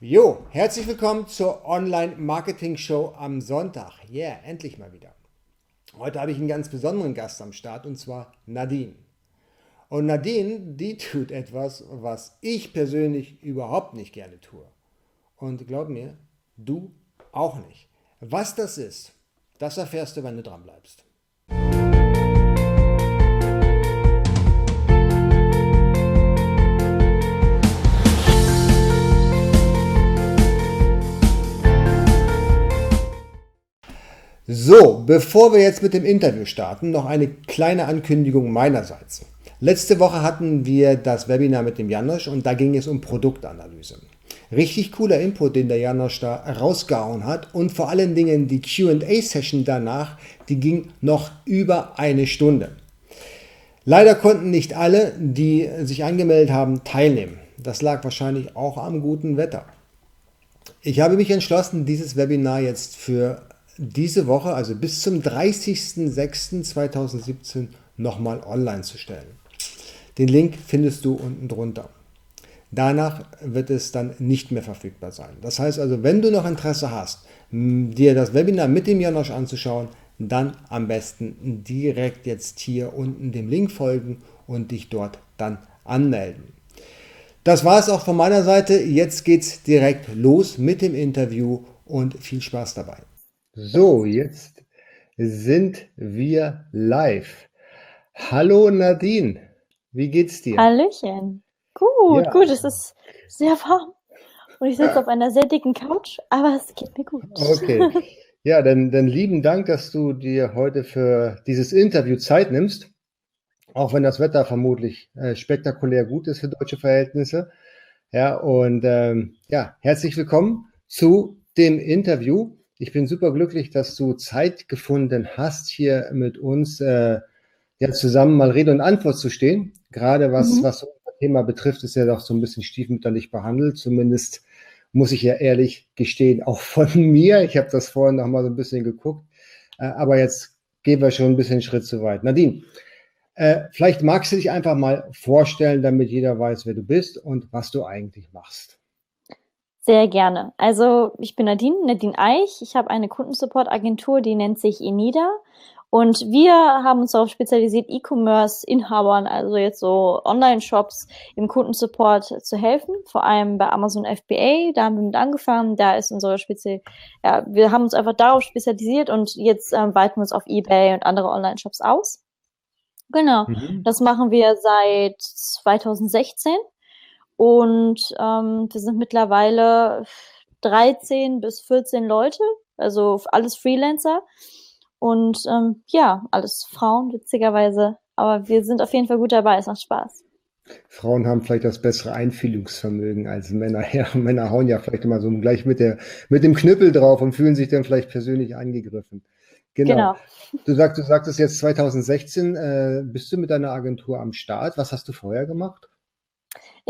Jo, herzlich willkommen zur Online-Marketing-Show am Sonntag. Yeah, endlich mal wieder. Heute habe ich einen ganz besonderen Gast am Start und zwar Nadine. Und Nadine, die tut etwas, was ich persönlich überhaupt nicht gerne tue. Und glaub mir, du auch nicht. Was das ist, das erfährst du, wenn du dran bleibst. So, bevor wir jetzt mit dem Interview starten, noch eine kleine Ankündigung meinerseits. Letzte Woche hatten wir das Webinar mit dem Janosch und da ging es um Produktanalyse. Richtig cooler Input, den der Janosch da rausgehauen hat und vor allen Dingen die QA-Session danach, die ging noch über eine Stunde. Leider konnten nicht alle, die sich angemeldet haben, teilnehmen. Das lag wahrscheinlich auch am guten Wetter. Ich habe mich entschlossen, dieses Webinar jetzt für diese Woche, also bis zum 30.06.2017, nochmal online zu stellen. Den Link findest du unten drunter. Danach wird es dann nicht mehr verfügbar sein. Das heißt also, wenn du noch Interesse hast, dir das Webinar mit dem Janosch anzuschauen, dann am besten direkt jetzt hier unten dem Link folgen und dich dort dann anmelden. Das war es auch von meiner Seite. Jetzt geht es direkt los mit dem Interview und viel Spaß dabei. So, jetzt sind wir live. Hallo Nadine, wie geht's dir? Hallöchen. Gut, ja. gut, es ist sehr warm und ich sitze auf einer sehr dicken Couch, aber es geht mir gut. Okay. Ja, dann, dann lieben Dank, dass du dir heute für dieses Interview Zeit nimmst, auch wenn das Wetter vermutlich äh, spektakulär gut ist für deutsche Verhältnisse. Ja, und ähm, ja, herzlich willkommen zu dem Interview. Ich bin super glücklich, dass du Zeit gefunden hast, hier mit uns äh, ja zusammen mal Rede und Antwort zu stehen. Gerade was, mhm. was unser Thema betrifft, ist ja doch so ein bisschen stiefmütterlich behandelt. Zumindest muss ich ja ehrlich gestehen, auch von mir. Ich habe das vorhin noch mal so ein bisschen geguckt. Äh, aber jetzt gehen wir schon ein bisschen einen Schritt zu weit. Nadine, äh, vielleicht magst du dich einfach mal vorstellen, damit jeder weiß, wer du bist und was du eigentlich machst. Sehr gerne. Also ich bin Nadine, Nadine Eich. Ich habe eine Kundensupport-Agentur, die nennt sich Enida. Und wir haben uns darauf spezialisiert, E-Commerce-Inhabern, also jetzt so Online-Shops im Kundensupport zu helfen, vor allem bei Amazon FBA. Da haben wir mit angefangen. Da ist unsere Spezial, ja, wir haben uns einfach darauf spezialisiert und jetzt ähm, weiten wir uns auf eBay und andere Online-Shops aus. Genau. Mhm. Das machen wir seit 2016. Und ähm, wir sind mittlerweile 13 bis 14 Leute, also alles Freelancer. Und ähm, ja, alles Frauen, witzigerweise. Aber wir sind auf jeden Fall gut dabei, es macht Spaß. Frauen haben vielleicht das bessere Einfühlungsvermögen als Männer. Ja, Männer hauen ja vielleicht immer so gleich mit, der, mit dem Knüppel drauf und fühlen sich dann vielleicht persönlich angegriffen. Genau. genau. Du sagst, du sagtest jetzt 2016, äh, bist du mit deiner Agentur am Start. Was hast du vorher gemacht?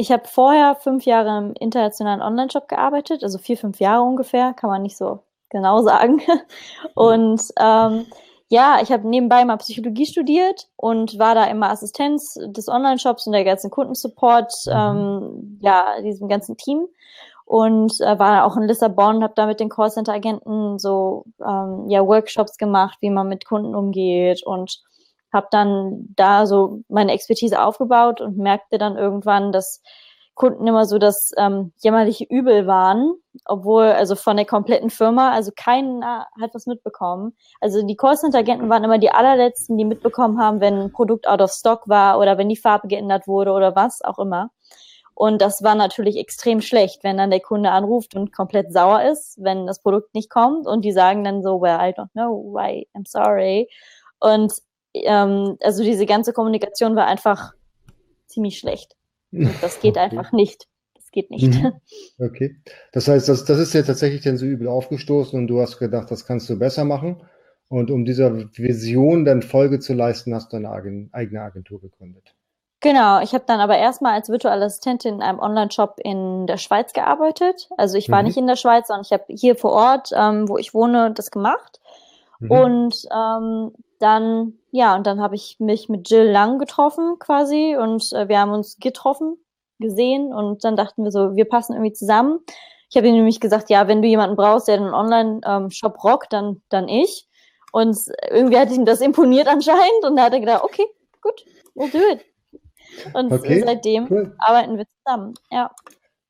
Ich habe vorher fünf Jahre im internationalen Online-Shop gearbeitet, also vier, fünf Jahre ungefähr, kann man nicht so genau sagen. Und ähm, ja, ich habe nebenbei mal Psychologie studiert und war da immer Assistenz des Online-Shops und der ganzen Kundensupport, mhm. ähm, ja, diesem ganzen Team. Und äh, war auch in Lissabon, habe da mit den Callcenter-Agenten so ähm, ja, Workshops gemacht, wie man mit Kunden umgeht und habe dann da so meine Expertise aufgebaut und merkte dann irgendwann, dass Kunden immer so das ähm, jämmerliche Übel waren, obwohl also von der kompletten Firma, also keiner hat was mitbekommen. Also die Callcenter-Agenten waren immer die allerletzten, die mitbekommen haben, wenn ein Produkt out of stock war oder wenn die Farbe geändert wurde oder was auch immer. Und das war natürlich extrem schlecht, wenn dann der Kunde anruft und komplett sauer ist, wenn das Produkt nicht kommt und die sagen dann so, well, I don't know why, I'm sorry. Und ähm, also diese ganze Kommunikation war einfach ziemlich schlecht. Und das geht okay. einfach nicht. Das geht nicht. Mhm. Okay. Das heißt, das, das ist ja tatsächlich dann so übel aufgestoßen und du hast gedacht, das kannst du besser machen. Und um dieser Vision dann Folge zu leisten, hast du eine eigene Agentur gegründet. Genau, ich habe dann aber erstmal als virtuelle Assistentin in einem Online-Shop in der Schweiz gearbeitet. Also ich war mhm. nicht in der Schweiz, sondern ich habe hier vor Ort, ähm, wo ich wohne, das gemacht. Mhm. Und ähm, dann, ja, und dann habe ich mich mit Jill Lang getroffen quasi und äh, wir haben uns getroffen, gesehen und dann dachten wir so, wir passen irgendwie zusammen. Ich habe ihm nämlich gesagt, ja, wenn du jemanden brauchst, der einen Online-Shop ähm, rockt, dann, dann ich. Und irgendwie hat ihm das imponiert anscheinend und da hat er gedacht, okay, gut, we'll do it. Und okay, seitdem cool. arbeiten wir zusammen, ja.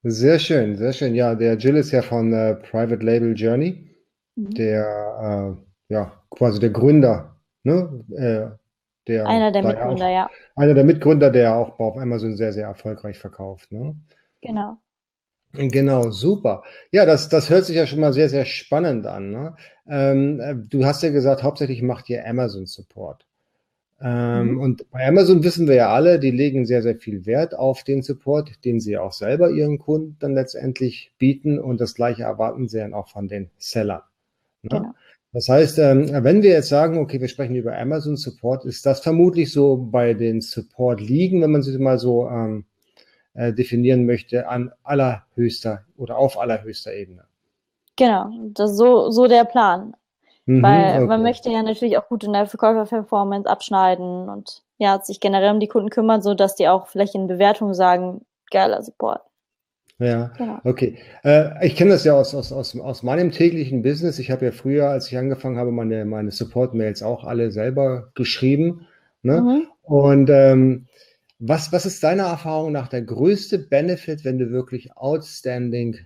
Sehr schön, sehr schön. Ja, der Jill ist ja von äh, Private Label Journey, mhm. der äh, ja quasi der Gründer, ne? Äh, der einer der Mitgründer, auch, ja. Einer der Mitgründer, der auch auf Amazon sehr, sehr erfolgreich verkauft, ne? Genau. Genau, super. Ja, das, das hört sich ja schon mal sehr, sehr spannend an. Ne? Ähm, äh, du hast ja gesagt, hauptsächlich macht ihr Amazon Support. Ähm, mhm. Und bei Amazon wissen wir ja alle, die legen sehr, sehr viel Wert auf den Support, den sie auch selber ihren Kunden dann letztendlich bieten. Und das Gleiche erwarten sie dann auch von den Sellern. Ne? Genau. Das heißt, ähm, wenn wir jetzt sagen, okay, wir sprechen über Amazon Support, ist das vermutlich so bei den Support liegen, wenn man sich mal so ähm, äh, definieren möchte, an allerhöchster oder auf allerhöchster Ebene. Genau, das ist so, so der Plan. Mhm, Weil okay. man möchte ja natürlich auch gut in der Verkäufer-Performance abschneiden und ja, sich generell um die Kunden kümmern, sodass die auch vielleicht in Bewertungen sagen, geiler Support. Ja, genau. okay. Äh, ich kenne das ja aus, aus, aus, aus meinem täglichen Business. Ich habe ja früher, als ich angefangen habe, meine, meine Support-Mails auch alle selber geschrieben. Ne? Mhm. Und ähm, was, was ist deiner Erfahrung nach der größte Benefit, wenn du wirklich outstanding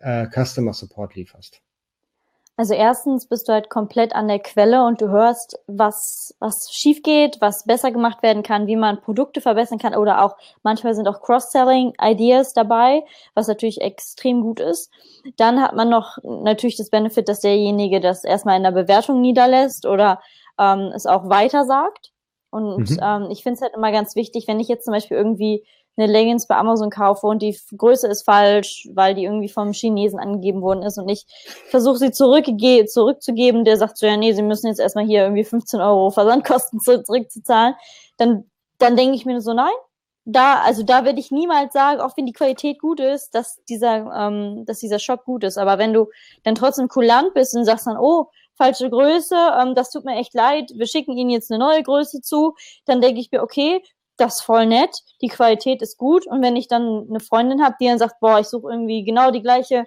äh, Customer Support lieferst? Also erstens bist du halt komplett an der Quelle und du hörst, was, was schief geht, was besser gemacht werden kann, wie man Produkte verbessern kann oder auch manchmal sind auch Cross-Selling-Ideas dabei, was natürlich extrem gut ist. Dann hat man noch natürlich das Benefit, dass derjenige das erstmal in der Bewertung niederlässt oder ähm, es auch weiter sagt. Und mhm. ähm, ich finde es halt immer ganz wichtig, wenn ich jetzt zum Beispiel irgendwie eine Leggings bei Amazon kaufe und die Größe ist falsch, weil die irgendwie vom Chinesen angegeben worden ist und ich versuche sie zurückzugeben, der sagt so, ja, nee, sie müssen jetzt erstmal hier irgendwie 15 Euro Versandkosten zurückzuzahlen, dann, dann denke ich mir so, nein, da, also da werde ich niemals sagen, auch wenn die Qualität gut ist, dass dieser, ähm, dass dieser Shop gut ist. Aber wenn du dann trotzdem kulant bist und sagst dann, oh, falsche Größe, ähm, das tut mir echt leid, wir schicken Ihnen jetzt eine neue Größe zu, dann denke ich mir, okay, das ist voll nett, die Qualität ist gut. Und wenn ich dann eine Freundin habe, die dann sagt, boah, ich suche irgendwie genau die gleiche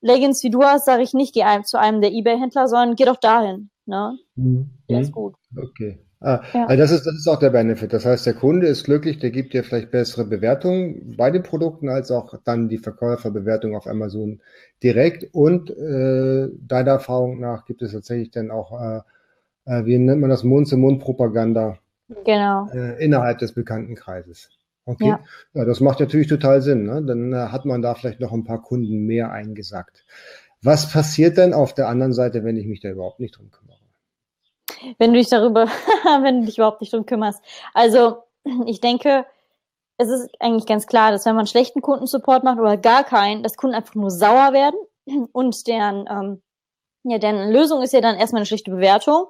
Leggings wie du hast, sage ich nicht, geh zu einem der Ebay-Händler, sondern geh doch dahin. Ne? Mhm. Der ist gut. Okay. Ah, ja. also das, ist, das ist auch der Benefit. Das heißt, der Kunde ist glücklich, der gibt dir vielleicht bessere Bewertungen bei den Produkten, als auch dann die Verkäuferbewertung auf Amazon direkt. Und äh, deiner Erfahrung nach gibt es tatsächlich dann auch, äh, äh wie nennt man das, Mund-zu-Mund-Propaganda Genau. Äh, innerhalb des Bekanntenkreises. Okay. Ja. ja, das macht natürlich total Sinn. Ne? Dann äh, hat man da vielleicht noch ein paar Kunden mehr eingesackt. Was passiert denn auf der anderen Seite, wenn ich mich da überhaupt nicht drum kümmere? Wenn du dich darüber, wenn du dich überhaupt nicht drum kümmerst. Also, ich denke, es ist eigentlich ganz klar, dass wenn man schlechten Kundensupport macht oder gar keinen, dass Kunden einfach nur sauer werden und deren, ähm, ja, deren Lösung ist ja dann erstmal eine schlechte Bewertung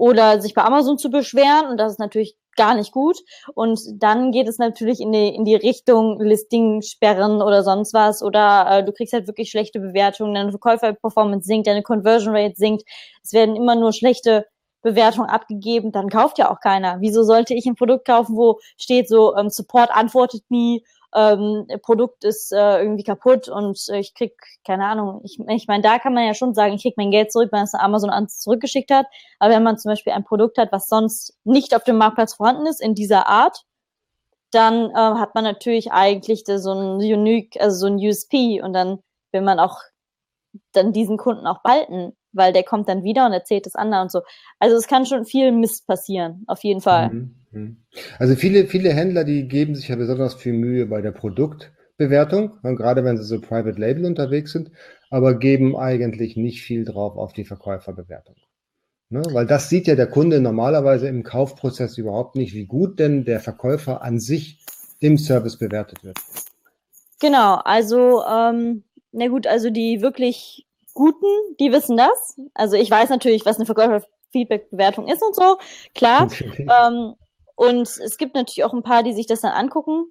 oder sich bei Amazon zu beschweren und das ist natürlich gar nicht gut. Und dann geht es natürlich in die, in die Richtung Listing sperren oder sonst was oder äh, du kriegst halt wirklich schlechte Bewertungen, deine Verkäuferperformance sinkt, deine Conversion Rate sinkt, es werden immer nur schlechte Bewertungen abgegeben, dann kauft ja auch keiner. Wieso sollte ich ein Produkt kaufen, wo steht so, ähm, Support antwortet nie ähm, Produkt ist äh, irgendwie kaputt und äh, ich krieg, keine Ahnung, ich, ich meine, da kann man ja schon sagen, ich krieg mein Geld zurück, wenn es Amazon an zurückgeschickt hat. Aber wenn man zum Beispiel ein Produkt hat, was sonst nicht auf dem Marktplatz vorhanden ist, in dieser Art, dann äh, hat man natürlich eigentlich so ein Unique, also so ein USP und dann will man auch dann diesen Kunden auch behalten, weil der kommt dann wieder und erzählt das anderen und so. Also es kann schon viel Mist passieren, auf jeden Fall. Mhm. Also viele, viele Händler, die geben sich ja besonders viel Mühe bei der Produktbewertung, gerade wenn sie so Private Label unterwegs sind, aber geben eigentlich nicht viel drauf auf die Verkäuferbewertung. Ne? Weil das sieht ja der Kunde normalerweise im Kaufprozess überhaupt nicht, wie gut denn der Verkäufer an sich im Service bewertet wird. Genau, also ähm, na gut, also die wirklich Guten, die wissen das. Also ich weiß natürlich, was eine Verkäufer-Feedback-Bewertung ist und so, klar. ähm, und es gibt natürlich auch ein paar, die sich das dann angucken.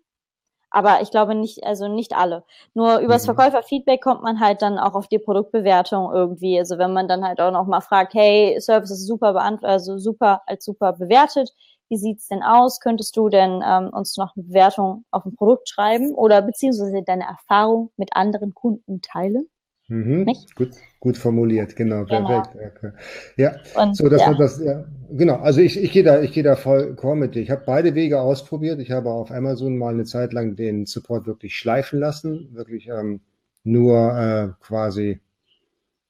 Aber ich glaube nicht, also nicht alle. Nur übers mhm. Verkäuferfeedback kommt man halt dann auch auf die Produktbewertung irgendwie. Also wenn man dann halt auch noch mal fragt, hey, Service ist super beantwortet, also super als super bewertet. wie sieht's denn aus? Könntest du denn ähm, uns noch eine Bewertung auf ein Produkt schreiben oder beziehungsweise deine Erfahrung mit anderen Kunden teilen? Mhm. Gut, gut formuliert, genau, genau. perfekt. Ja, Und, so dass ja. man das, ja, genau. Also ich, ich gehe da, ich gehe da vollkommen mit dir. Ich habe beide Wege ausprobiert. Ich habe auf Amazon mal eine Zeit lang den Support wirklich schleifen lassen, wirklich ähm, nur äh, quasi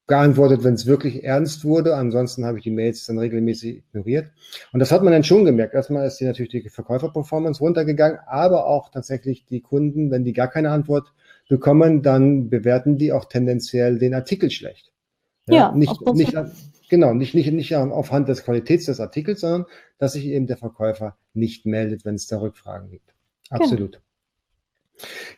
geantwortet, wenn es wirklich ernst wurde. Ansonsten habe ich die Mails dann regelmäßig ignoriert. Und das hat man dann schon gemerkt. Erstmal ist die natürlich die Verkäuferperformance runtergegangen, aber auch tatsächlich die Kunden, wenn die gar keine Antwort bekommen, dann bewerten die auch tendenziell den Artikel schlecht. Ja, ja nicht, nicht, genau, nicht, nicht, nicht aufhand des Qualitäts des Artikels, sondern dass sich eben der Verkäufer nicht meldet, wenn es da Rückfragen gibt. Genau. Absolut.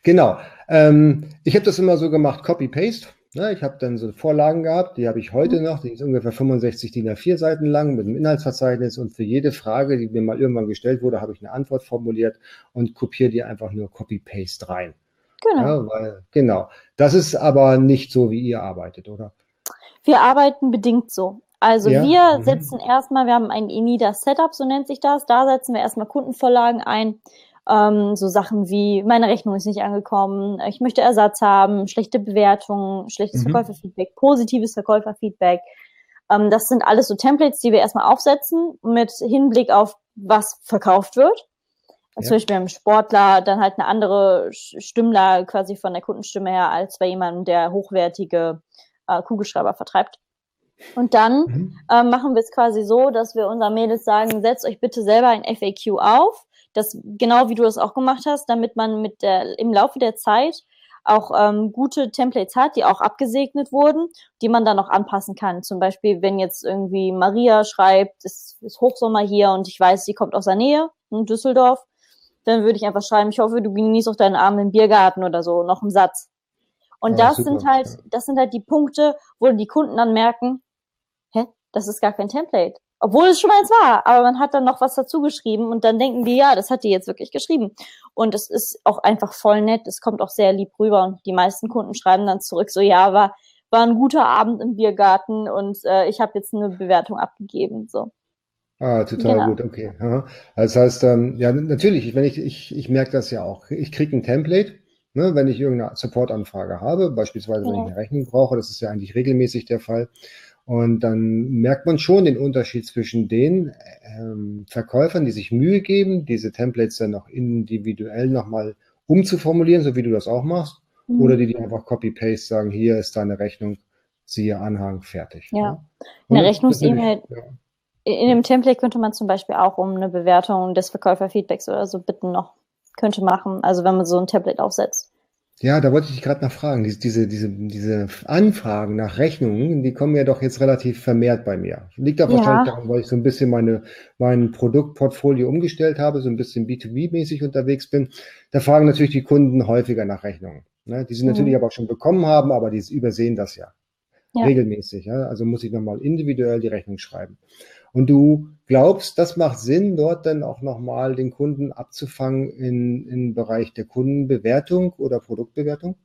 Genau. genau. Ähm, ich habe das immer so gemacht, Copy-Paste. Ja, ich habe dann so Vorlagen gehabt, die habe ich heute mhm. noch, die ist ungefähr 65 DIN A4 Seiten lang mit einem Inhaltsverzeichnis und für jede Frage, die mir mal irgendwann gestellt wurde, habe ich eine Antwort formuliert und kopiere die einfach nur Copy-Paste rein. Genau. Ja, weil, genau. Das ist aber nicht so, wie ihr arbeitet, oder? Wir arbeiten bedingt so. Also ja. wir mhm. setzen erstmal, wir haben ein ENIDA Setup, so nennt sich das. Da setzen wir erstmal Kundenvorlagen ein ähm, so Sachen wie, meine Rechnung ist nicht angekommen, ich möchte Ersatz haben, schlechte Bewertungen, schlechtes mhm. Verkäuferfeedback, positives Verkäuferfeedback. Ähm, das sind alles so Templates, die wir erstmal aufsetzen mit Hinblick auf, was verkauft wird. Ja. Zum Beispiel beim Sportler dann halt eine andere Stimmlage quasi von der Kundenstimme her als bei jemandem, der hochwertige äh, Kugelschreiber vertreibt. Und dann mhm. äh, machen wir es quasi so, dass wir unseren Mädels sagen, setzt euch bitte selber ein FAQ auf, das genau wie du das auch gemacht hast, damit man mit der im Laufe der Zeit auch ähm, gute Templates hat, die auch abgesegnet wurden, die man dann noch anpassen kann. Zum Beispiel, wenn jetzt irgendwie Maria schreibt, es ist Hochsommer hier und ich weiß, sie kommt aus der Nähe in Düsseldorf, dann würde ich einfach schreiben, ich hoffe, du genießt auch deinen Abend im Biergarten oder so, noch einen Satz. Und ja, das super. sind halt, das sind halt die Punkte, wo die Kunden dann merken, hä, das ist gar kein Template. Obwohl es schon mal eins war, aber man hat dann noch was dazu geschrieben und dann denken die, ja, das hat die jetzt wirklich geschrieben. Und es ist auch einfach voll nett, es kommt auch sehr lieb rüber und die meisten Kunden schreiben dann zurück, so ja, war, war ein guter Abend im Biergarten und äh, ich habe jetzt eine Bewertung abgegeben. So. Ah, total genau. gut, okay. Das heißt, ähm, ja, natürlich, wenn ich, ich, ich merke das ja auch. Ich kriege ein Template, ne, wenn ich irgendeine Supportanfrage habe, beispielsweise wenn ich eine Rechnung brauche, das ist ja eigentlich regelmäßig der Fall. Und dann merkt man schon den Unterschied zwischen den ähm, Verkäufern, die sich Mühe geben, diese Templates dann noch individuell nochmal umzuformulieren, so wie du das auch machst, mhm. oder die, die einfach Copy-Paste sagen, hier ist deine Rechnung, siehe Anhang, fertig. Ja, ja. eine Rechnungs-E-Mail. Ja. In dem Template könnte man zum Beispiel auch um eine Bewertung des Verkäuferfeedbacks oder so bitten noch, könnte machen, also wenn man so ein Template aufsetzt. Ja, da wollte ich dich gerade nachfragen. Diese, diese, diese, diese Anfragen nach Rechnungen, die kommen ja doch jetzt relativ vermehrt bei mir. Liegt auch ja. wahrscheinlich daran, weil ich so ein bisschen meine, mein Produktportfolio umgestellt habe, so ein bisschen B2B-mäßig unterwegs bin. Da fragen natürlich die Kunden häufiger nach Rechnungen. Ne? Die sie mhm. natürlich aber auch schon bekommen haben, aber die übersehen das ja, ja. regelmäßig. Ja? Also muss ich nochmal individuell die Rechnung schreiben. Und du glaubst, das macht Sinn, dort dann auch nochmal den Kunden abzufangen in, im Bereich der Kundenbewertung oder Produktbewertung?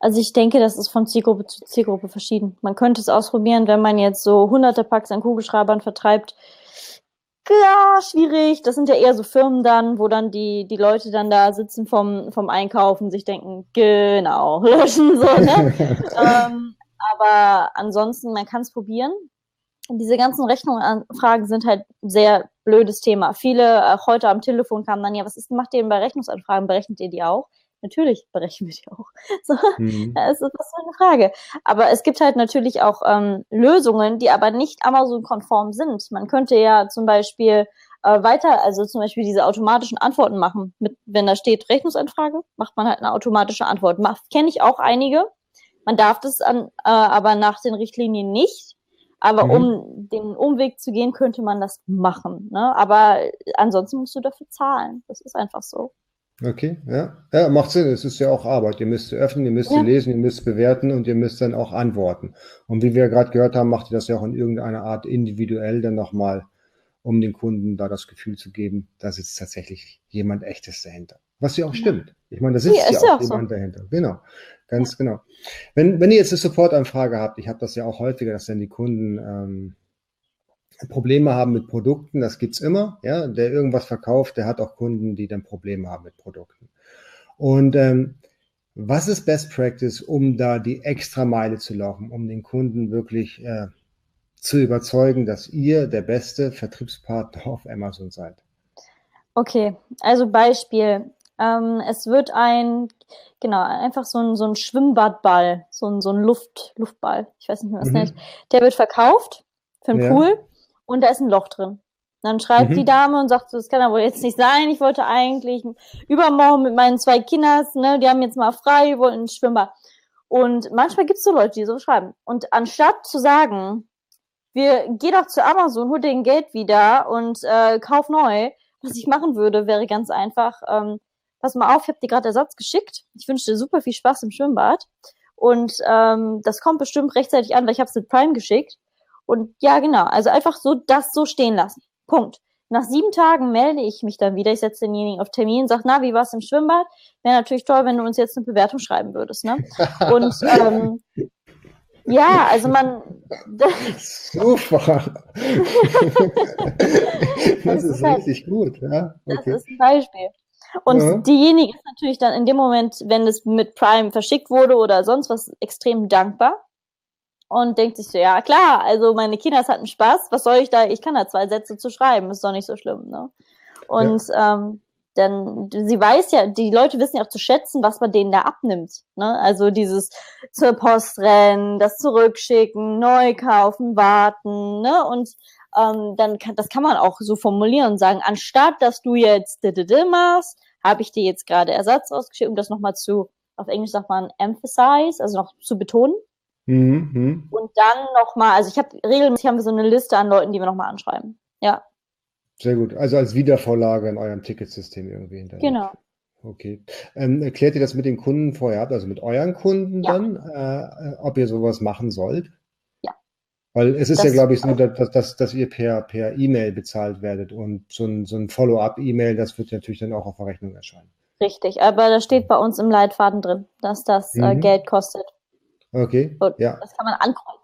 Also ich denke, das ist von Zielgruppe zu Zielgruppe verschieden. Man könnte es ausprobieren, wenn man jetzt so hunderte Packs an Kugelschreibern vertreibt. Ja, schwierig. Das sind ja eher so Firmen dann, wo dann die, die Leute dann da sitzen vom, vom Einkaufen, sich denken, genau, löschen, so, ne? ähm, aber ansonsten, man kann es probieren diese ganzen Rechnungsanfragen sind halt sehr blödes Thema. Viele, auch heute am Telefon kamen dann, ja, was ist, macht ihr denn bei Rechnungsanfragen? Berechnet ihr die auch? Natürlich berechnen wir die auch. So, mhm. das ist was für eine Frage. Aber es gibt halt natürlich auch ähm, Lösungen, die aber nicht Amazon-konform sind. Man könnte ja zum Beispiel äh, weiter, also zum Beispiel diese automatischen Antworten machen. Mit, wenn da steht Rechnungsanfrage, macht man halt eine automatische Antwort. Kenne ich auch einige. Man darf das an, äh, aber nach den Richtlinien nicht. Aber mhm. um den Umweg zu gehen, könnte man das machen. Ne? Aber ansonsten musst du dafür zahlen. Das ist einfach so. Okay, ja. Ja, macht Sinn. Es ist ja auch Arbeit. Ihr müsst öffnen, ihr müsst ja. lesen, ihr müsst bewerten und ihr müsst dann auch antworten. Und wie wir gerade gehört haben, macht ihr das ja auch in irgendeiner Art individuell dann nochmal, um den Kunden da das Gefühl zu geben, da sitzt tatsächlich jemand echtes dahinter. Was ja auch stimmt. Ich meine, da sitzt ja, ja auch, auch jemand so. dahinter. Genau. Ganz genau. Wenn, wenn ihr jetzt eine Supportanfrage habt, ich habe das ja auch häufiger, dass dann die Kunden ähm, Probleme haben mit Produkten, das gibt's immer. Ja, der irgendwas verkauft, der hat auch Kunden, die dann Probleme haben mit Produkten. Und ähm, was ist Best Practice, um da die extra Meile zu laufen, um den Kunden wirklich äh, zu überzeugen, dass ihr der beste Vertriebspartner auf Amazon seid? Okay, also Beispiel. Ähm, es wird ein, genau, einfach so ein, so ein Schwimmbadball, so ein, so ein Luft, Luftball, ich weiß nicht mehr, was mhm. nennt. Der wird verkauft für einen ja. Pool und da ist ein Loch drin. Dann schreibt mhm. die Dame und sagt, das kann aber jetzt nicht sein. Ich wollte eigentlich übermorgen mit meinen zwei Kindern, ne, die haben jetzt mal frei, die wollten ins Schwimmbad. Und manchmal gibt es so Leute, die so schreiben. Und anstatt zu sagen, wir geh doch zu Amazon, hol dir Geld wieder und äh, kauf neu, was ich machen würde, wäre ganz einfach, ähm, pass mal auf, ich habe dir gerade Ersatz geschickt. Ich wünsche dir super viel Spaß im Schwimmbad. Und ähm, das kommt bestimmt rechtzeitig an, weil ich habe es mit Prime geschickt. Und ja, genau, also einfach so das so stehen lassen. Punkt. Nach sieben Tagen melde ich mich dann wieder. Ich setze denjenigen auf Termin, sage, na, wie war's im Schwimmbad? Wäre natürlich toll, wenn du uns jetzt eine Bewertung schreiben würdest. Ne? Und ähm, ja, also man. Super. das, das, ist, halt, richtig gut, ja. Okay. Das ist ein Beispiel. Und ja. diejenige ist natürlich dann in dem Moment, wenn es mit Prime verschickt wurde oder sonst was, extrem dankbar und denkt sich so, ja klar, also meine Kinder hatten Spaß, was soll ich da, ich kann da zwei Sätze zu schreiben, ist doch nicht so schlimm, ne? Und ja. ähm, dann, sie weiß ja, die Leute wissen ja auch zu schätzen, was man denen da abnimmt. Ne? Also dieses zur Post rennen, das zurückschicken, neu kaufen, warten, ne? Und ähm, dann kann, das kann man auch so formulieren und sagen, anstatt dass du jetzt machst, habe ich dir jetzt gerade Ersatz ausgeschickt, um das nochmal zu, auf Englisch sagt man emphasize, also noch zu betonen. Mhm, mhm. Und dann nochmal, also ich habe regelmäßig haben wir so eine Liste an Leuten, die wir nochmal anschreiben. Ja. Sehr gut. Also als Wiedervorlage in eurem Ticketsystem irgendwie hinterher. Genau. Okay. Ähm, erklärt ihr das mit den Kunden vorher ab, also mit euren Kunden ja. dann, äh, ob ihr sowas machen sollt? Ja. Weil es ist das ja, glaube ich, so, dass, dass, dass ihr per, per E-Mail bezahlt werdet und so ein, so ein Follow-up-E-Mail, das wird natürlich dann auch auf der Rechnung erscheinen. Richtig, aber da steht bei uns im Leitfaden drin, dass das äh, mhm. Geld kostet. Okay. Und ja. Das kann man ankreuzen.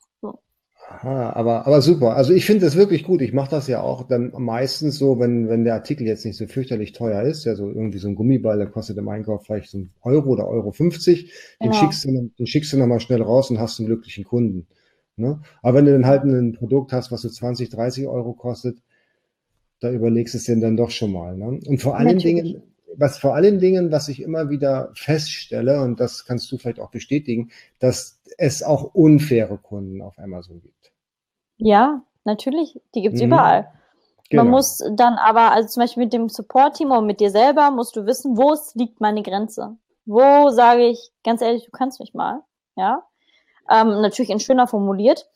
Aha, aber, aber super. Also ich finde das wirklich gut. Ich mache das ja auch dann meistens so, wenn, wenn der Artikel jetzt nicht so fürchterlich teuer ist, ja so irgendwie so ein Gummiball, der kostet im Einkauf vielleicht so ein Euro oder Euro 50, den genau. schickst du, den schickst du nochmal schnell raus und hast einen glücklichen Kunden. Ne? Aber wenn du dann halt ein Produkt hast, was so 20, 30 Euro kostet, da überlegst du es denn dann doch schon mal. Ne? Und vor allen Natürlich. Dingen, was vor allen Dingen, was ich immer wieder feststelle, und das kannst du vielleicht auch bestätigen, dass es auch unfaire Kunden auf Amazon gibt. Ja, natürlich, die gibt's mhm. überall. Genau. Man muss dann aber, also zum Beispiel mit dem Support-Team und mit dir selber, musst du wissen, wo es liegt meine Grenze. Wo sage ich, ganz ehrlich, du kannst mich mal, ja. Ähm, natürlich in schöner formuliert.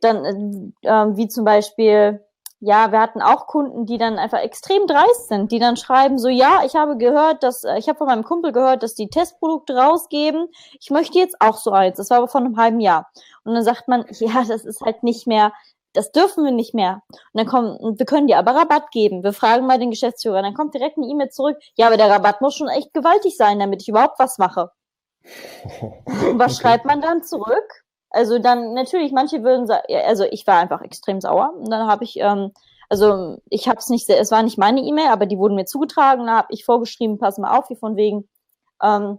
Dann, äh, äh, wie zum Beispiel, ja, wir hatten auch Kunden, die dann einfach extrem dreist sind, die dann schreiben so, ja, ich habe gehört, dass, äh, ich habe von meinem Kumpel gehört, dass die Testprodukte rausgeben. Ich möchte jetzt auch so eins. Das war aber vor einem halben Jahr. Und dann sagt man, ja, das ist halt nicht mehr, das dürfen wir nicht mehr. Und dann kommen, wir können dir aber Rabatt geben. Wir fragen mal den Geschäftsführer. Dann kommt direkt eine E-Mail zurück. Ja, aber der Rabatt muss schon echt gewaltig sein, damit ich überhaupt was mache. Und was okay. schreibt man dann zurück? Also dann natürlich, manche würden sagen, also ich war einfach extrem sauer. Und dann habe ich, ähm, also ich habe es nicht, es war nicht meine E-Mail, aber die wurden mir zugetragen. Da habe ich vorgeschrieben, pass mal auf, wie von wegen. Ähm,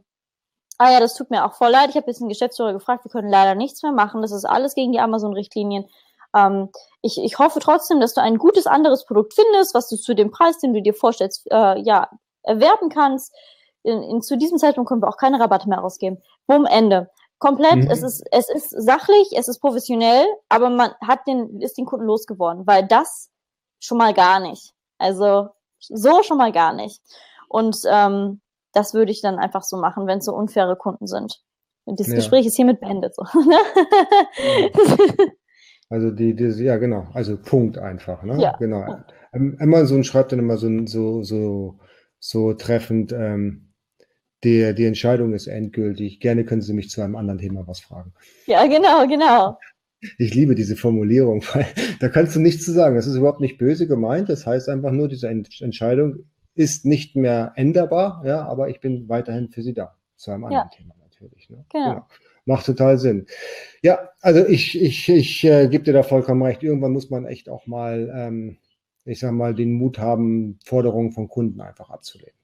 ah ja, das tut mir auch voll leid. Ich habe jetzt den Geschäftsführer gefragt, wir können leider nichts mehr machen. Das ist alles gegen die Amazon-Richtlinien. Ähm, ich, ich hoffe trotzdem, dass du ein gutes anderes Produkt findest, was du zu dem Preis, den du dir vorstellst, äh, ja erwerben kannst. In, in, zu diesem Zeitpunkt können wir auch keine Rabatte mehr ausgeben. Bumm, Ende. Komplett, mhm. es ist, es ist sachlich, es ist professionell, aber man hat den, ist den Kunden losgeworden, weil das schon mal gar nicht. Also, so schon mal gar nicht. Und ähm, das würde ich dann einfach so machen, wenn es so unfaire Kunden sind. Das ja. Gespräch ist hiermit beendet. So. also die, die, ja genau, also Punkt einfach, ne? Ja. Genau. Amazon schreibt dann immer so, so, so, so treffend, ähm, die, die Entscheidung ist endgültig. Gerne können Sie mich zu einem anderen Thema was fragen. Ja, genau, genau. Ich liebe diese Formulierung, weil da kannst du nichts zu sagen. Das ist überhaupt nicht böse gemeint. Das heißt einfach nur, diese Entscheidung ist nicht mehr änderbar, ja, aber ich bin weiterhin für Sie da. Zu einem anderen ja. Thema natürlich. Ne? Genau. genau. macht total Sinn. Ja, also ich, ich, ich äh, gebe dir da vollkommen recht. Irgendwann muss man echt auch mal, ähm, ich sag mal, den Mut haben, Forderungen von Kunden einfach abzulehnen.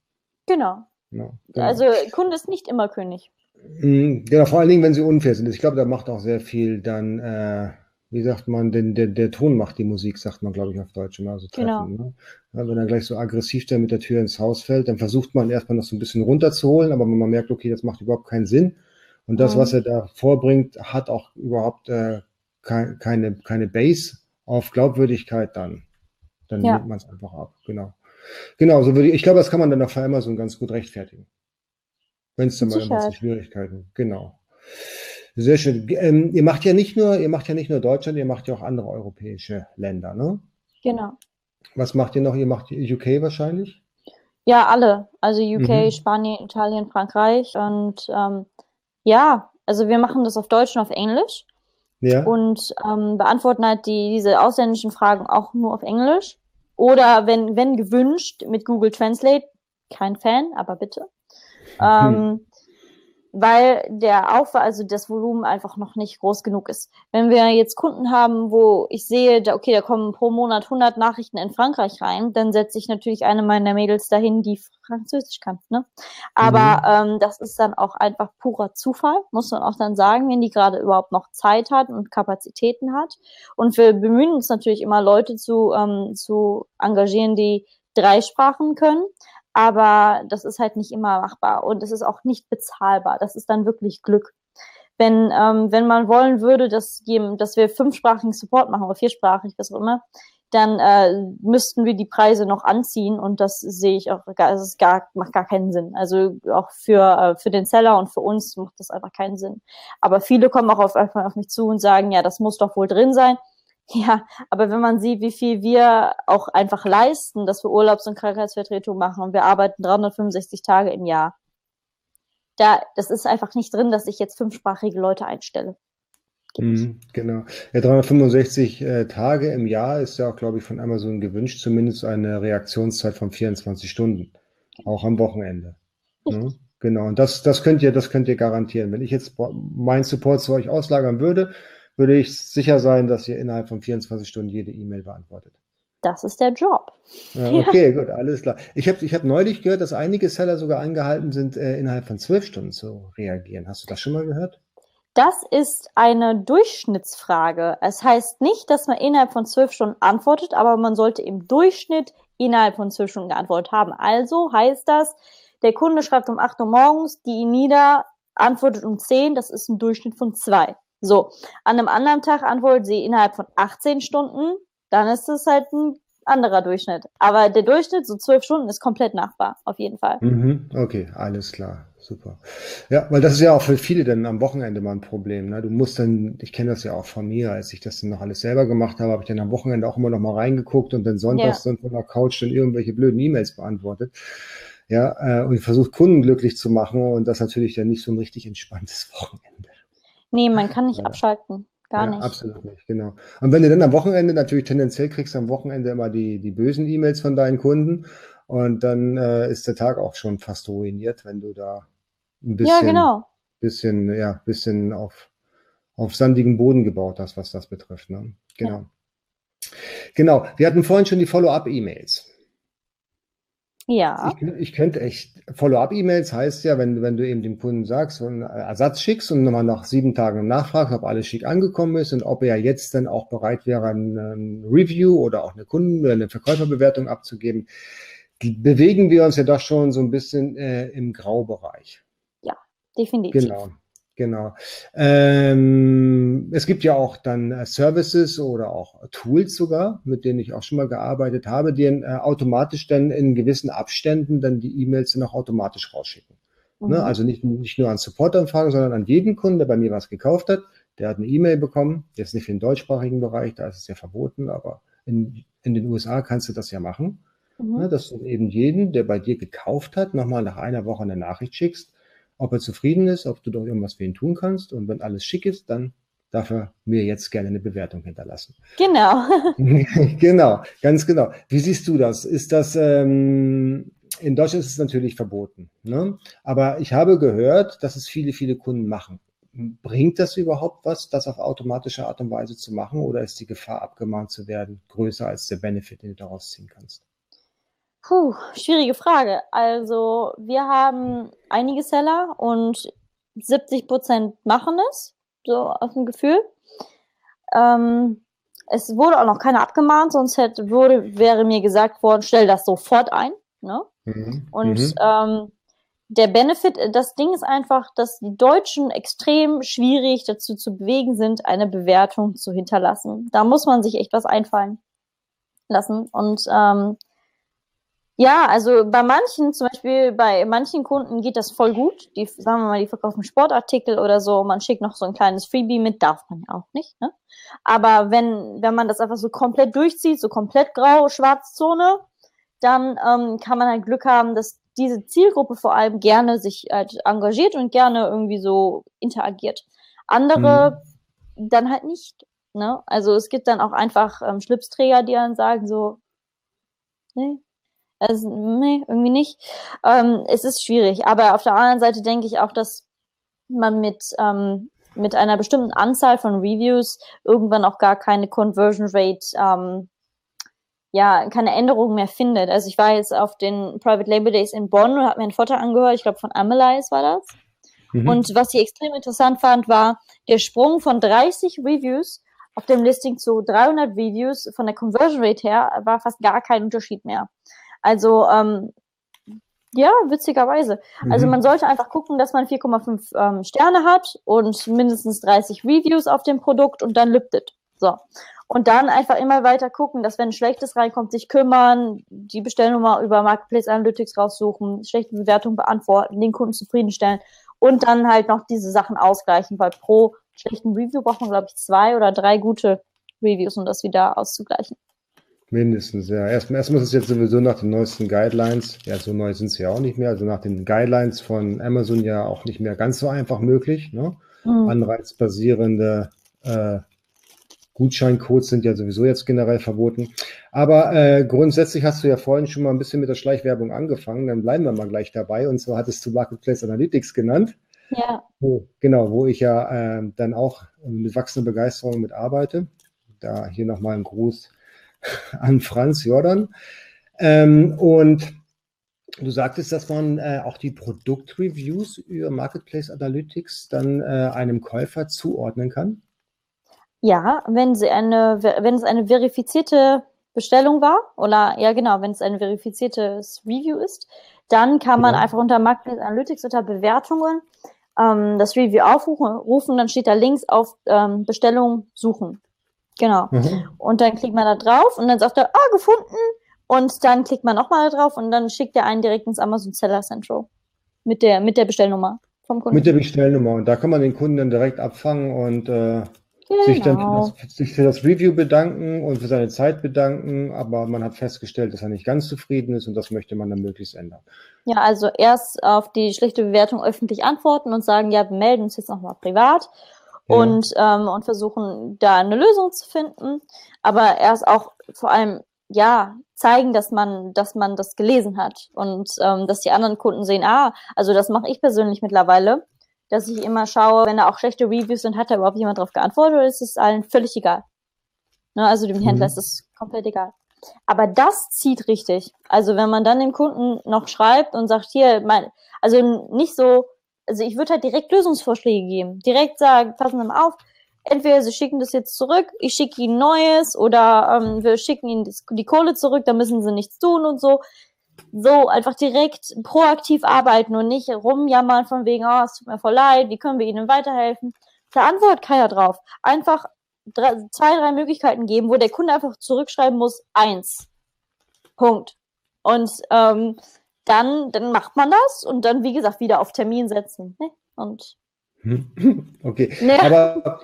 Genau. Ja, genau. Also Kunde ist nicht immer König. Mhm, genau, vor allen Dingen, wenn sie unfair sind. Ich glaube, da macht auch sehr viel dann, äh, wie sagt man, denn der, der Ton macht die Musik, sagt man, glaube ich, auf Deutsch immer so treffen. Genau. Ne? Ja, wenn er gleich so aggressiv dann mit der Tür ins Haus fällt, dann versucht man erstmal noch so ein bisschen runterzuholen, aber wenn man merkt, okay, das macht überhaupt keinen Sinn. Und das, mhm. was er da vorbringt, hat auch überhaupt äh, kein, keine, keine Base auf Glaubwürdigkeit dann. Dann ja. nimmt man es einfach ab, genau. Genau, so würde ich, ich glaube, das kann man dann auf Amazon ganz gut rechtfertigen. Wenn es dann mal irgendwelche Schwierigkeiten, genau. Sehr schön. Ähm, ihr macht ja nicht nur, ihr macht ja nicht nur Deutschland, ihr macht ja auch andere europäische Länder, ne? Genau. Was macht ihr noch? Ihr macht UK wahrscheinlich? Ja, alle. Also UK, mhm. Spanien, Italien, Frankreich und ähm, ja, also wir machen das auf Deutsch und auf Englisch. Ja. Und ähm, beantworten halt die, diese ausländischen Fragen auch nur auf Englisch. Oder wenn, wenn gewünscht, mit Google Translate. Kein Fan, aber bitte. Ähm, weil der Aufwand, also das Volumen einfach noch nicht groß genug ist. Wenn wir jetzt Kunden haben, wo ich sehe, da, okay, da kommen pro Monat 100 Nachrichten in Frankreich rein, dann setze ich natürlich eine meiner Mädels dahin, die Französisch kann. Ne? Aber mhm. ähm, das ist dann auch einfach purer Zufall, muss man auch dann sagen, wenn die gerade überhaupt noch Zeit hat und Kapazitäten hat. Und wir bemühen uns natürlich immer, Leute zu, ähm, zu engagieren, die drei Sprachen können aber das ist halt nicht immer machbar und es ist auch nicht bezahlbar. Das ist dann wirklich Glück. Wenn, ähm, wenn man wollen würde, dass, dass wir fünfsprachigen Support machen oder viersprachig, was auch immer, dann äh, müssten wir die Preise noch anziehen und das sehe ich auch, das ist gar, macht gar keinen Sinn. Also auch für, äh, für den Seller und für uns macht das einfach keinen Sinn. Aber viele kommen auch auf, auf mich zu und sagen, ja, das muss doch wohl drin sein. Ja, aber wenn man sieht, wie viel wir auch einfach leisten, dass wir Urlaubs- und Krankheitsvertretung machen und wir arbeiten 365 Tage im Jahr, da, das ist einfach nicht drin, dass ich jetzt fünfsprachige Leute einstelle. Mhm, genau. Ja, 365 äh, Tage im Jahr ist ja auch, glaube ich, von Amazon gewünscht, zumindest eine Reaktionszeit von 24 Stunden, auch am Wochenende. Ja, genau. Und das, das könnt ihr, das könnt ihr garantieren. Wenn ich jetzt meinen Support zu euch auslagern würde, würde ich sicher sein, dass ihr innerhalb von 24 Stunden jede E-Mail beantwortet. Das ist der Job. Ja, okay, ja. gut, alles klar. Ich habe ich hab neulich gehört, dass einige Seller sogar angehalten sind, äh, innerhalb von zwölf Stunden zu reagieren. Hast du das schon mal gehört? Das ist eine Durchschnittsfrage. Es heißt nicht, dass man innerhalb von zwölf Stunden antwortet, aber man sollte im Durchschnitt innerhalb von zwölf Stunden geantwortet haben. Also heißt das, der Kunde schreibt um 8 Uhr morgens, die nieder, antwortet um 10, das ist ein Durchschnitt von zwei. So, an einem anderen Tag antwortet sie innerhalb von 18 Stunden, dann ist es halt ein anderer Durchschnitt. Aber der Durchschnitt, so zwölf Stunden, ist komplett nachbar, auf jeden Fall. Mhm, okay, alles klar, super. Ja, weil das ist ja auch für viele dann am Wochenende mal ein Problem. Ne? Du musst dann, ich kenne das ja auch von mir, als ich das dann noch alles selber gemacht habe, habe ich dann am Wochenende auch immer noch mal reingeguckt und dann sonntags ja. dann von der Couch dann irgendwelche blöden E-Mails beantwortet. Ja, äh, und versucht Kunden glücklich zu machen und das natürlich dann nicht so ein richtig entspanntes Wochenende. Nee, man kann nicht ja. abschalten. Gar ja, nicht. Absolut nicht, genau. Und wenn du dann am Wochenende, natürlich tendenziell kriegst du am Wochenende immer die, die bösen E-Mails von deinen Kunden und dann äh, ist der Tag auch schon fast ruiniert, wenn du da ein bisschen, ja, genau. bisschen, ja, bisschen auf, auf sandigen Boden gebaut hast, was das betrifft. Ne? Genau. Ja. Genau. Wir hatten vorhin schon die Follow-up-E-Mails. Ja. Ich, ich könnte echt, Follow-up-E-Mails heißt ja, wenn, wenn du eben dem Kunden sagst, einen Ersatz schickst und nochmal nach sieben Tagen nachfragst, ob alles schick angekommen ist und ob er jetzt dann auch bereit wäre, ein, Review oder auch eine Kunden- oder eine Verkäuferbewertung abzugeben, bewegen wir uns ja doch schon so ein bisschen äh, im Graubereich. Ja, definitiv. Genau. Genau. Ähm, es gibt ja auch dann äh, Services oder auch Tools sogar, mit denen ich auch schon mal gearbeitet habe, die äh, automatisch dann in gewissen Abständen dann die E-Mails dann auch automatisch rausschicken. Ne? Mhm. Ne? Also nicht, nicht nur an Supportanfragen, sondern an jeden Kunden, der bei mir was gekauft hat, der hat eine E-Mail bekommen. Jetzt nicht für den deutschsprachigen Bereich, da ist es ja verboten, aber in, in den USA kannst du das ja machen. Mhm. Ne? Dass du eben jeden, der bei dir gekauft hat, nochmal nach einer Woche eine Nachricht schickst ob er zufrieden ist, ob du doch irgendwas für ihn tun kannst. Und wenn alles schick ist, dann darf er mir jetzt gerne eine Bewertung hinterlassen. Genau. genau, ganz genau. Wie siehst du das? Ist das ähm, in Deutschland ist es natürlich verboten, ne? aber ich habe gehört, dass es viele, viele Kunden machen. bringt das überhaupt was, das auf automatische Art und Weise zu machen oder ist die Gefahr abgemahnt zu werden größer als der Benefit, den du daraus ziehen kannst? Puh, schwierige Frage. Also wir haben einige Seller und 70 Prozent machen es, so aus dem Gefühl. Ähm, es wurde auch noch keiner abgemahnt, sonst hätte, wurde, wäre mir gesagt worden, stell das sofort ein. Ne? Mhm. Und mhm. Ähm, der Benefit, das Ding ist einfach, dass die Deutschen extrem schwierig dazu zu bewegen sind, eine Bewertung zu hinterlassen. Da muss man sich echt was einfallen lassen. Und ähm, ja, also bei manchen, zum Beispiel bei manchen Kunden geht das voll gut. Die, sagen wir mal, die verkaufen Sportartikel oder so, man schickt noch so ein kleines Freebie mit, darf man ja auch nicht. Ne? Aber wenn, wenn man das einfach so komplett durchzieht, so komplett grau, schwarz Zone, dann ähm, kann man halt Glück haben, dass diese Zielgruppe vor allem gerne sich halt engagiert und gerne irgendwie so interagiert. Andere mhm. dann halt nicht. Ne? Also es gibt dann auch einfach ähm, Schlipsträger, die dann sagen so, nee, also, nee, irgendwie nicht. Ähm, es ist schwierig. Aber auf der anderen Seite denke ich auch, dass man mit, ähm, mit einer bestimmten Anzahl von Reviews irgendwann auch gar keine Conversion Rate, ähm, ja, keine Änderungen mehr findet. Also ich war jetzt auf den Private Label Days in Bonn und habe mir einen Vortrag angehört, ich glaube von Amelise war das. Mhm. Und was ich extrem interessant fand, war der Sprung von 30 Reviews auf dem Listing zu 300 Reviews von der Conversion Rate her war fast gar kein Unterschied mehr. Also ähm, ja, witzigerweise. Also mhm. Also man sollte einfach gucken, dass man 4,5 ähm, Sterne hat und mindestens 30 Reviews auf dem Produkt und dann lüftet. So. Und dann einfach immer weiter gucken, dass wenn ein Schlechtes reinkommt, sich kümmern, die Bestellnummer über Marketplace Analytics raussuchen, schlechte Bewertungen beantworten, den Kunden zufriedenstellen und dann halt noch diese Sachen ausgleichen, weil pro schlechten Review braucht man, glaube ich, zwei oder drei gute Reviews, um das wieder auszugleichen. Mindestens, ja. Erstmal erst muss es jetzt sowieso nach den neuesten Guidelines, ja, so neu sind sie ja auch nicht mehr, also nach den Guidelines von Amazon ja auch nicht mehr ganz so einfach möglich. Ne? Mhm. Anreizbasierende äh, Gutscheincodes sind ja sowieso jetzt generell verboten. Aber äh, grundsätzlich hast du ja vorhin schon mal ein bisschen mit der Schleichwerbung angefangen, dann bleiben wir mal gleich dabei. Und zwar hattest du Marketplace Analytics genannt. Ja. Wo, genau, wo ich ja äh, dann auch mit wachsender Begeisterung mit arbeite. Da hier nochmal ein Gruß an Franz Jordan. Ähm, und du sagtest, dass man äh, auch die Produktreviews über Marketplace Analytics dann äh, einem Käufer zuordnen kann. Ja, wenn sie eine, wenn es eine verifizierte Bestellung war, oder ja genau, wenn es ein verifiziertes Review ist, dann kann man ja. einfach unter Marketplace Analytics unter Bewertungen ähm, das Review aufrufen, dann steht da links auf ähm, Bestellung suchen. Genau. Mhm. Und dann klickt man da drauf und dann sagt er, ah, gefunden. Und dann klickt man nochmal da drauf und dann schickt er einen direkt ins Amazon Seller Central mit der, mit der Bestellnummer vom Kunden. Mit der Bestellnummer. Und da kann man den Kunden dann direkt abfangen und äh, genau. sich dann für das, sich für das Review bedanken und für seine Zeit bedanken. Aber man hat festgestellt, dass er nicht ganz zufrieden ist und das möchte man dann möglichst ändern. Ja, also erst auf die schlechte Bewertung öffentlich antworten und sagen, ja, wir melden uns jetzt nochmal privat und, ähm, und versuchen da eine Lösung zu finden. Aber erst auch vor allem, ja, zeigen, dass man, dass man das gelesen hat und ähm, dass die anderen Kunden sehen, ah, also das mache ich persönlich mittlerweile, dass ich immer schaue, wenn da auch schlechte Reviews sind, hat da überhaupt jemand drauf geantwortet oder ist es allen völlig egal? Ne, also dem Händler mhm. ist es komplett egal. Aber das zieht richtig. Also wenn man dann dem Kunden noch schreibt und sagt, hier, mein, also nicht so, also ich würde halt direkt Lösungsvorschläge geben. Direkt sagen, passen Sie mal auf, entweder Sie schicken das jetzt zurück, ich schicke Ihnen Neues oder ähm, wir schicken Ihnen die Kohle zurück, da müssen Sie nichts tun und so. So, einfach direkt proaktiv arbeiten und nicht rumjammern von wegen, oh, es tut mir voll leid, wie können wir Ihnen weiterhelfen? Da antwortet keiner drauf. Einfach drei, zwei, drei Möglichkeiten geben, wo der Kunde einfach zurückschreiben muss, eins. Punkt. Und ähm, dann, dann macht man das und dann, wie gesagt, wieder auf Termin setzen. Ne? Und okay, ja. aber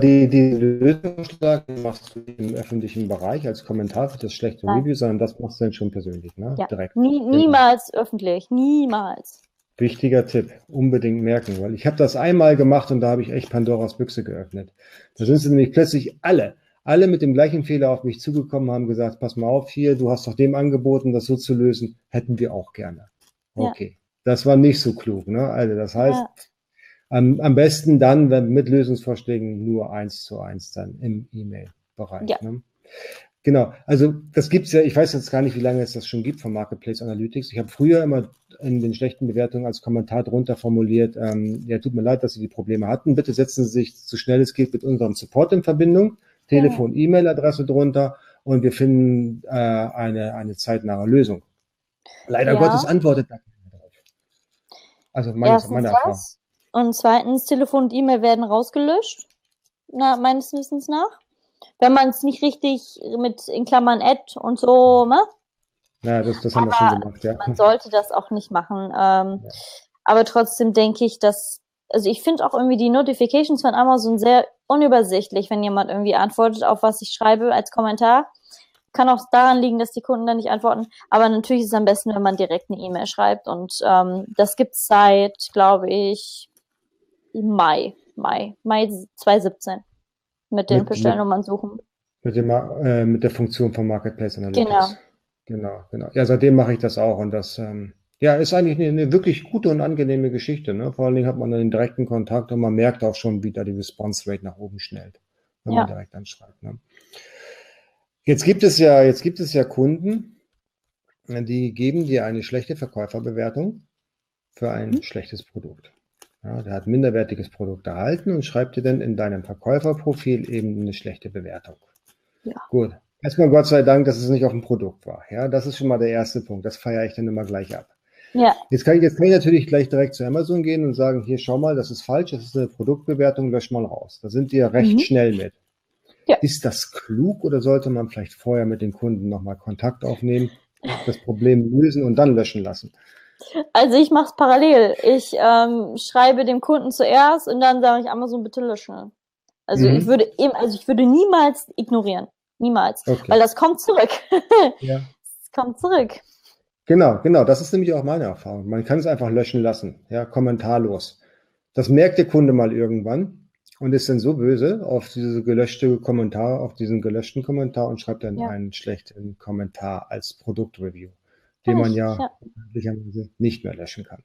die, die Lösungsschlag machst du im öffentlichen Bereich als Kommentar für das schlechte Nein. Review, sondern das machst du dann schon persönlich, ne? Ja. Direkt. Nie, niemals ja. öffentlich, niemals. Wichtiger Tipp, unbedingt merken, weil ich habe das einmal gemacht und da habe ich echt Pandoras Büchse geöffnet. Da sind sie nämlich plötzlich alle alle mit dem gleichen Fehler auf mich zugekommen, haben gesagt, pass mal auf hier, du hast doch dem angeboten, das so zu lösen, hätten wir auch gerne. Okay. Ja. Das war nicht so klug, ne? Also das heißt, ja. Am, am besten dann, wenn mit Lösungsvorschlägen nur eins zu eins dann im E-Mail-Bereich. Ja. Ne? Genau, also das gibt's ja, ich weiß jetzt gar nicht, wie lange es das schon gibt von Marketplace Analytics. Ich habe früher immer in den schlechten Bewertungen als Kommentar drunter formuliert, ähm, ja, tut mir leid, dass Sie die Probleme hatten. Bitte setzen Sie sich so schnell es geht mit unserem Support in Verbindung, Telefon. E-Mail-Adresse drunter und wir finden äh, eine, eine zeitnahe Lösung. Leider ja. Gottes antwortet da keiner drauf. Also meine, meine Erfahrung. Und zweitens, Telefon und E-Mail werden rausgelöscht, na, meines Wissens nach wenn man es nicht richtig mit in Klammern Ad und so, ne? Ja, das, das haben wir schon gemacht, ja. Man sollte das auch nicht machen. Ähm, ja. Aber trotzdem denke ich, dass, also ich finde auch irgendwie die Notifications von Amazon sehr unübersichtlich, wenn jemand irgendwie antwortet auf was ich schreibe als Kommentar. Kann auch daran liegen, dass die Kunden dann nicht antworten. Aber natürlich ist es am besten, wenn man direkt eine E-Mail schreibt. Und ähm, das gibt es seit, glaube ich, Mai. Mai. Mai 2017 mit den mit, Bestellnummern suchen. Mit, dem, äh, mit der Funktion von Marketplace Analytics. Genau. Genau, genau. Ja, seitdem mache ich das auch und das ähm, ja, ist eigentlich eine, eine, wirklich gute und angenehme Geschichte. Ne? Vor allen Dingen hat man einen direkten Kontakt und man merkt auch schon, wie da die Response Rate nach oben schnellt, wenn ja. man direkt anschreibt. Ne? Jetzt gibt es ja, jetzt gibt es ja Kunden, die geben dir eine schlechte Verkäuferbewertung für ein mhm. schlechtes Produkt. Ja, der hat minderwertiges Produkt erhalten und schreibt dir dann in deinem Verkäuferprofil eben eine schlechte Bewertung. Ja. Gut. Erstmal Gott sei Dank, dass es nicht auf dem Produkt war. Ja, das ist schon mal der erste Punkt. Das feiere ich dann immer gleich ab. Ja. Jetzt kann ich, jetzt kann ich natürlich gleich direkt zu Amazon gehen und sagen, hier schau mal, das ist falsch, das ist eine Produktbewertung, lösch mal raus. Da sind die ja recht mhm. schnell mit. Ja. Ist das klug oder sollte man vielleicht vorher mit den Kunden nochmal Kontakt aufnehmen, das Problem lösen und dann löschen lassen? Also ich mache es parallel. Ich ähm, schreibe dem Kunden zuerst und dann sage ich Amazon bitte löschen. Also mhm. ich würde eben, also ich würde niemals ignorieren. Niemals. Okay. Weil das kommt zurück. ja. Es kommt zurück. Genau, genau. Das ist nämlich auch meine Erfahrung. Man kann es einfach löschen lassen. Ja, kommentarlos. Das merkt der Kunde mal irgendwann und ist dann so böse auf diese gelöschte Kommentar, auf diesen gelöschten Kommentar und schreibt dann ja. einen schlechten Kommentar als Produktreview den man ja, ja. nicht mehr löschen kann.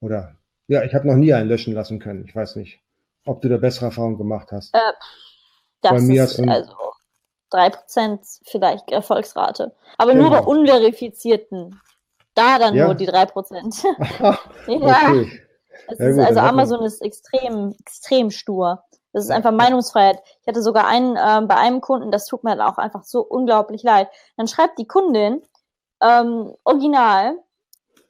Oder ja, ich habe noch nie einen löschen lassen können. Ich weiß nicht, ob du da bessere Erfahrungen gemacht hast. Äh, das bei mir ist also 3% vielleicht Erfolgsrate. Aber genau. nur bei unverifizierten. Da dann ja. nur die 3%. ja. Okay. Ist, also Amazon ist extrem, extrem stur. Das ist einfach Meinungsfreiheit. Ich hatte sogar einen äh, bei einem Kunden, das tut mir halt auch einfach so unglaublich leid. Dann schreibt die Kundin, ähm, original.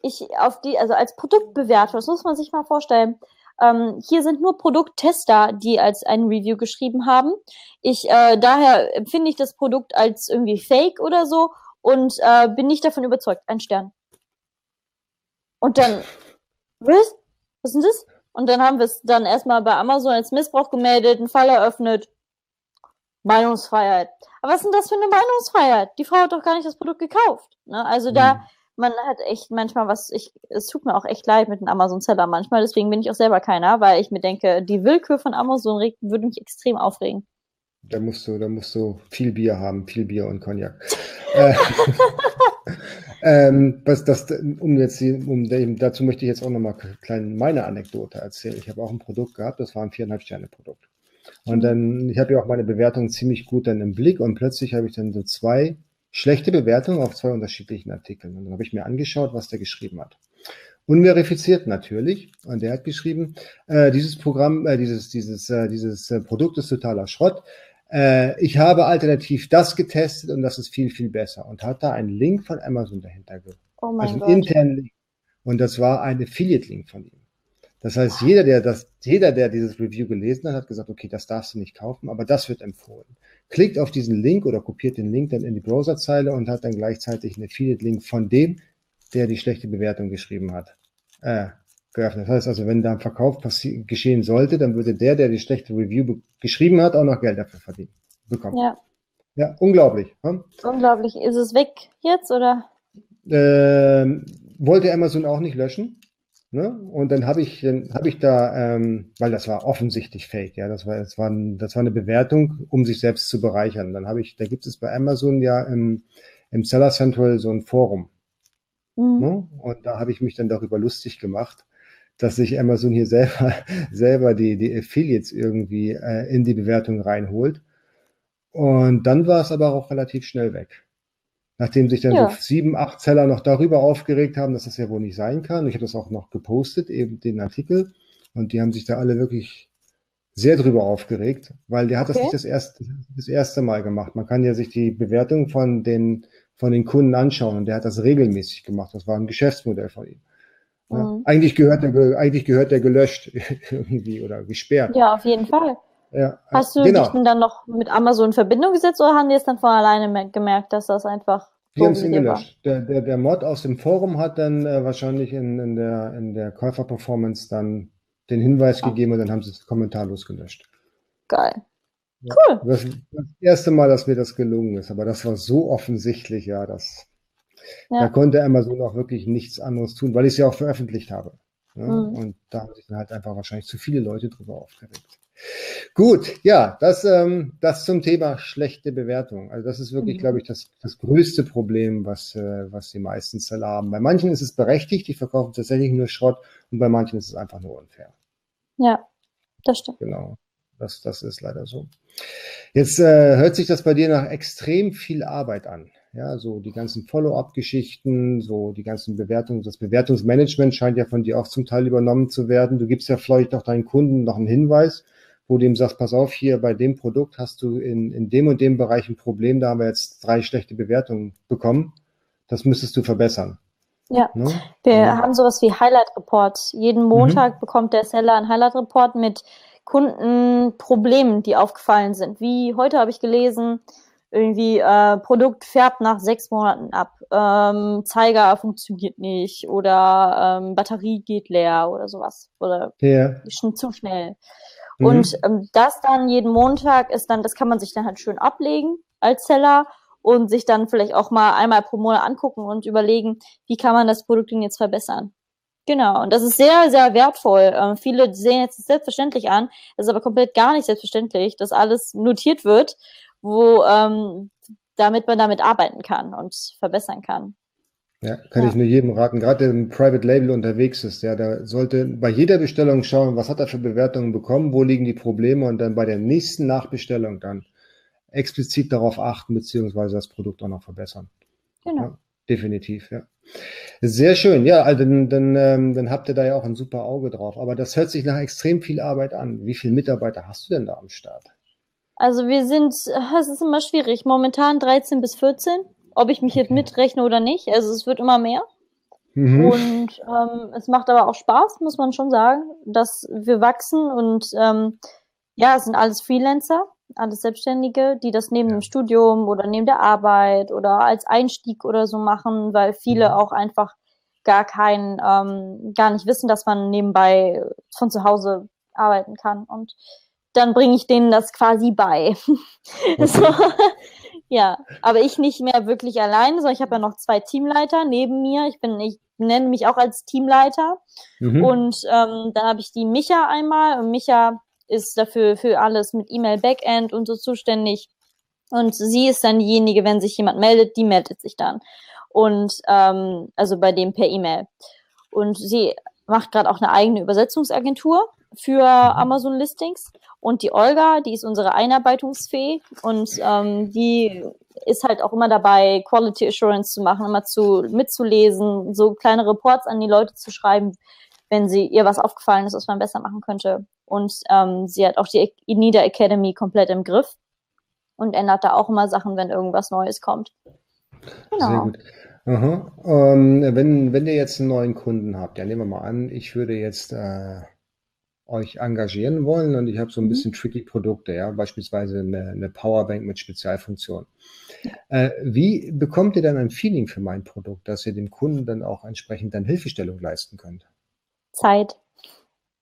Ich auf die, also als Produktbewerter, das muss man sich mal vorstellen. Ähm, hier sind nur Produkttester, die als ein Review geschrieben haben. Ich äh, daher empfinde ich das Produkt als irgendwie Fake oder so und äh, bin nicht davon überzeugt. Ein Stern. Und dann, was? Was ist denn das? Und dann haben wir es dann erstmal bei Amazon als Missbrauch gemeldet, einen Fall eröffnet. Meinungsfreiheit. Aber was ist denn das für eine Meinungsfreiheit? Die Frau hat doch gar nicht das Produkt gekauft. Ne? Also da, mhm. man hat echt manchmal was, ich, es tut mir auch echt leid mit einem Amazon-Seller manchmal, deswegen bin ich auch selber keiner, weil ich mir denke, die Willkür von Amazon würde mich extrem aufregen. Da musst du, da musst du viel Bier haben, viel Bier und Cognac. äh, ähm, was das, um jetzt, um dazu möchte ich jetzt auch nochmal klein meine Anekdote erzählen. Ich habe auch ein Produkt gehabt, das war ein viereinhalb Sterne Produkt. Und dann, ich habe ja auch meine Bewertung ziemlich gut dann im Blick und plötzlich habe ich dann so zwei schlechte Bewertungen auf zwei unterschiedlichen Artikeln. Und dann habe ich mir angeschaut, was der geschrieben hat. Unverifiziert natürlich. Und der hat geschrieben, äh, dieses Programm, äh, dieses, dieses, äh, dieses äh, Produkt ist totaler Schrott. Äh, ich habe alternativ das getestet und das ist viel, viel besser. Und hat da einen Link von Amazon dahinter gehabt. Oh mein also einen Gott. internen Link. Und das war ein Affiliate-Link von ihm. Das heißt, jeder, der das, jeder, der dieses Review gelesen hat, hat gesagt, okay, das darfst du nicht kaufen, aber das wird empfohlen. Klickt auf diesen Link oder kopiert den Link dann in die Browserzeile und hat dann gleichzeitig einen Affiliate-Link von dem, der die schlechte Bewertung geschrieben hat, äh, geöffnet. Das heißt also, wenn da ein Verkauf geschehen sollte, dann würde der, der die schlechte Review geschrieben hat, auch noch Geld dafür verdienen, bekommen. Ja. Ja, unglaublich. Hm? Unglaublich. Ist es weg jetzt oder? Ähm, wollte Amazon auch nicht löschen. Ne? Und dann habe ich, dann habe ich da, ähm, weil das war offensichtlich Fake, ja, das war, das war, das war eine Bewertung, um sich selbst zu bereichern. Dann habe ich, da gibt es bei Amazon ja im, im Seller Central so ein Forum. Mhm. Ne? Und da habe ich mich dann darüber lustig gemacht, dass sich Amazon hier selber, selber die, die Affiliates irgendwie äh, in die Bewertung reinholt. Und dann war es aber auch relativ schnell weg. Nachdem sich dann ja. so sieben, acht Seller noch darüber aufgeregt haben, dass das ja wohl nicht sein kann. Ich habe das auch noch gepostet, eben den Artikel. Und die haben sich da alle wirklich sehr drüber aufgeregt, weil der hat okay. das nicht das erste, das erste Mal gemacht. Man kann ja sich die Bewertung von den, von den Kunden anschauen und der hat das regelmäßig gemacht. Das war ein Geschäftsmodell von ihm. Ja, mhm. eigentlich, gehört der, eigentlich gehört der gelöscht irgendwie oder gesperrt. Ja, auf jeden Fall. Ja, Hast du genau. dich denn dann noch mit Amazon in Verbindung gesetzt oder haben die es dann von alleine gemerkt, dass das einfach die haben es gelöscht. Der, der, der Mod aus dem Forum hat dann äh, wahrscheinlich in, in der, in der Käuferperformance dann den Hinweis ja. gegeben und dann haben sie es kommentarlos gelöscht. Geil. Ja, cool. Das, das, erste Mal, dass mir das gelungen ist, aber das war so offensichtlich, ja, dass ja. da konnte Amazon auch wirklich nichts anderes tun, weil ich es ja auch veröffentlicht habe. Ja? Mhm. Und da haben sich dann halt einfach wahrscheinlich zu viele Leute drüber aufgeregt. Gut, ja, das, ähm, das zum Thema schlechte Bewertung. Also das ist wirklich, mhm. glaube ich, das, das größte Problem, was, äh, was die meisten Seller haben. Bei manchen ist es berechtigt, die verkaufen tatsächlich nur Schrott und bei manchen ist es einfach nur unfair. Ja, das stimmt. Genau, das, das ist leider so. Jetzt äh, hört sich das bei dir nach extrem viel Arbeit an. Ja, so die ganzen Follow-up-Geschichten, so die ganzen Bewertungen, das Bewertungsmanagement scheint ja von dir auch zum Teil übernommen zu werden. Du gibst ja vielleicht auch deinen Kunden noch einen Hinweis, wo du ihm sagst, pass auf, hier bei dem Produkt hast du in, in dem und dem Bereich ein Problem, da haben wir jetzt drei schlechte Bewertungen bekommen. Das müsstest du verbessern. Ja, ne? wir ja. haben sowas wie Highlight Report. Jeden Montag mhm. bekommt der Seller einen Highlight Report mit Kundenproblemen, die aufgefallen sind. Wie heute habe ich gelesen, irgendwie äh, Produkt färbt nach sechs Monaten ab, ähm, Zeiger funktioniert nicht oder ähm, Batterie geht leer oder sowas oder ja. schon zu schnell. Mhm. Und ähm, das dann jeden Montag ist dann, das kann man sich dann halt schön ablegen als Seller und sich dann vielleicht auch mal einmal pro Monat angucken und überlegen, wie kann man das Produkt denn jetzt verbessern. Genau, und das ist sehr, sehr wertvoll. Ähm, viele sehen jetzt selbstverständlich an, das ist aber komplett gar nicht selbstverständlich, dass alles notiert wird wo ähm, damit man damit arbeiten kann und verbessern kann. Ja, kann ja. ich nur jedem raten, gerade der im Private Label unterwegs ist, ja, der sollte bei jeder Bestellung schauen, was hat er für Bewertungen bekommen, wo liegen die Probleme und dann bei der nächsten Nachbestellung dann explizit darauf achten, beziehungsweise das Produkt auch noch verbessern. Genau. Ja, definitiv, ja. Sehr schön, ja, also dann, dann, ähm, dann habt ihr da ja auch ein super Auge drauf. Aber das hört sich nach extrem viel Arbeit an. Wie viele Mitarbeiter hast du denn da am Start? Also wir sind, es ist immer schwierig, momentan 13 bis 14, ob ich mich jetzt mitrechne oder nicht. Also es wird immer mehr. Mhm. Und ähm, es macht aber auch Spaß, muss man schon sagen, dass wir wachsen und ähm, ja, es sind alles Freelancer, alles Selbstständige, die das neben ja. dem Studium oder neben der Arbeit oder als Einstieg oder so machen, weil viele ja. auch einfach gar kein, ähm, gar nicht wissen, dass man nebenbei von zu Hause arbeiten kann. Und dann bringe ich denen das quasi bei. Okay. so, ja, aber ich nicht mehr wirklich alleine, sondern ich habe ja noch zwei Teamleiter neben mir. Ich bin, ich nenne mich auch als Teamleiter. Mhm. Und ähm, dann habe ich die Micha einmal und Micha ist dafür für alles mit E-Mail Backend und so zuständig. Und sie ist dann diejenige, wenn sich jemand meldet, die meldet sich dann. Und ähm, also bei dem per E-Mail. Und sie macht gerade auch eine eigene Übersetzungsagentur für mhm. Amazon Listings. Und die Olga, die ist unsere Einarbeitungsfee und ähm, die ist halt auch immer dabei, Quality Assurance zu machen, immer zu mitzulesen, so kleine Reports an die Leute zu schreiben, wenn sie ihr was aufgefallen ist, was man besser machen könnte. Und ähm, sie hat auch die Inida Academy komplett im Griff und ändert da auch immer Sachen, wenn irgendwas Neues kommt. Genau. Sehr gut. Ähm, wenn, wenn ihr jetzt einen neuen Kunden habt, ja, nehmen wir mal an, ich würde jetzt äh, euch engagieren wollen und ich habe so ein mhm. bisschen tricky Produkte, ja, beispielsweise eine, eine Powerbank mit Spezialfunktion. Äh, wie bekommt ihr dann ein Feeling für mein Produkt, dass ihr dem Kunden dann auch entsprechend dann Hilfestellung leisten könnt? Zeit.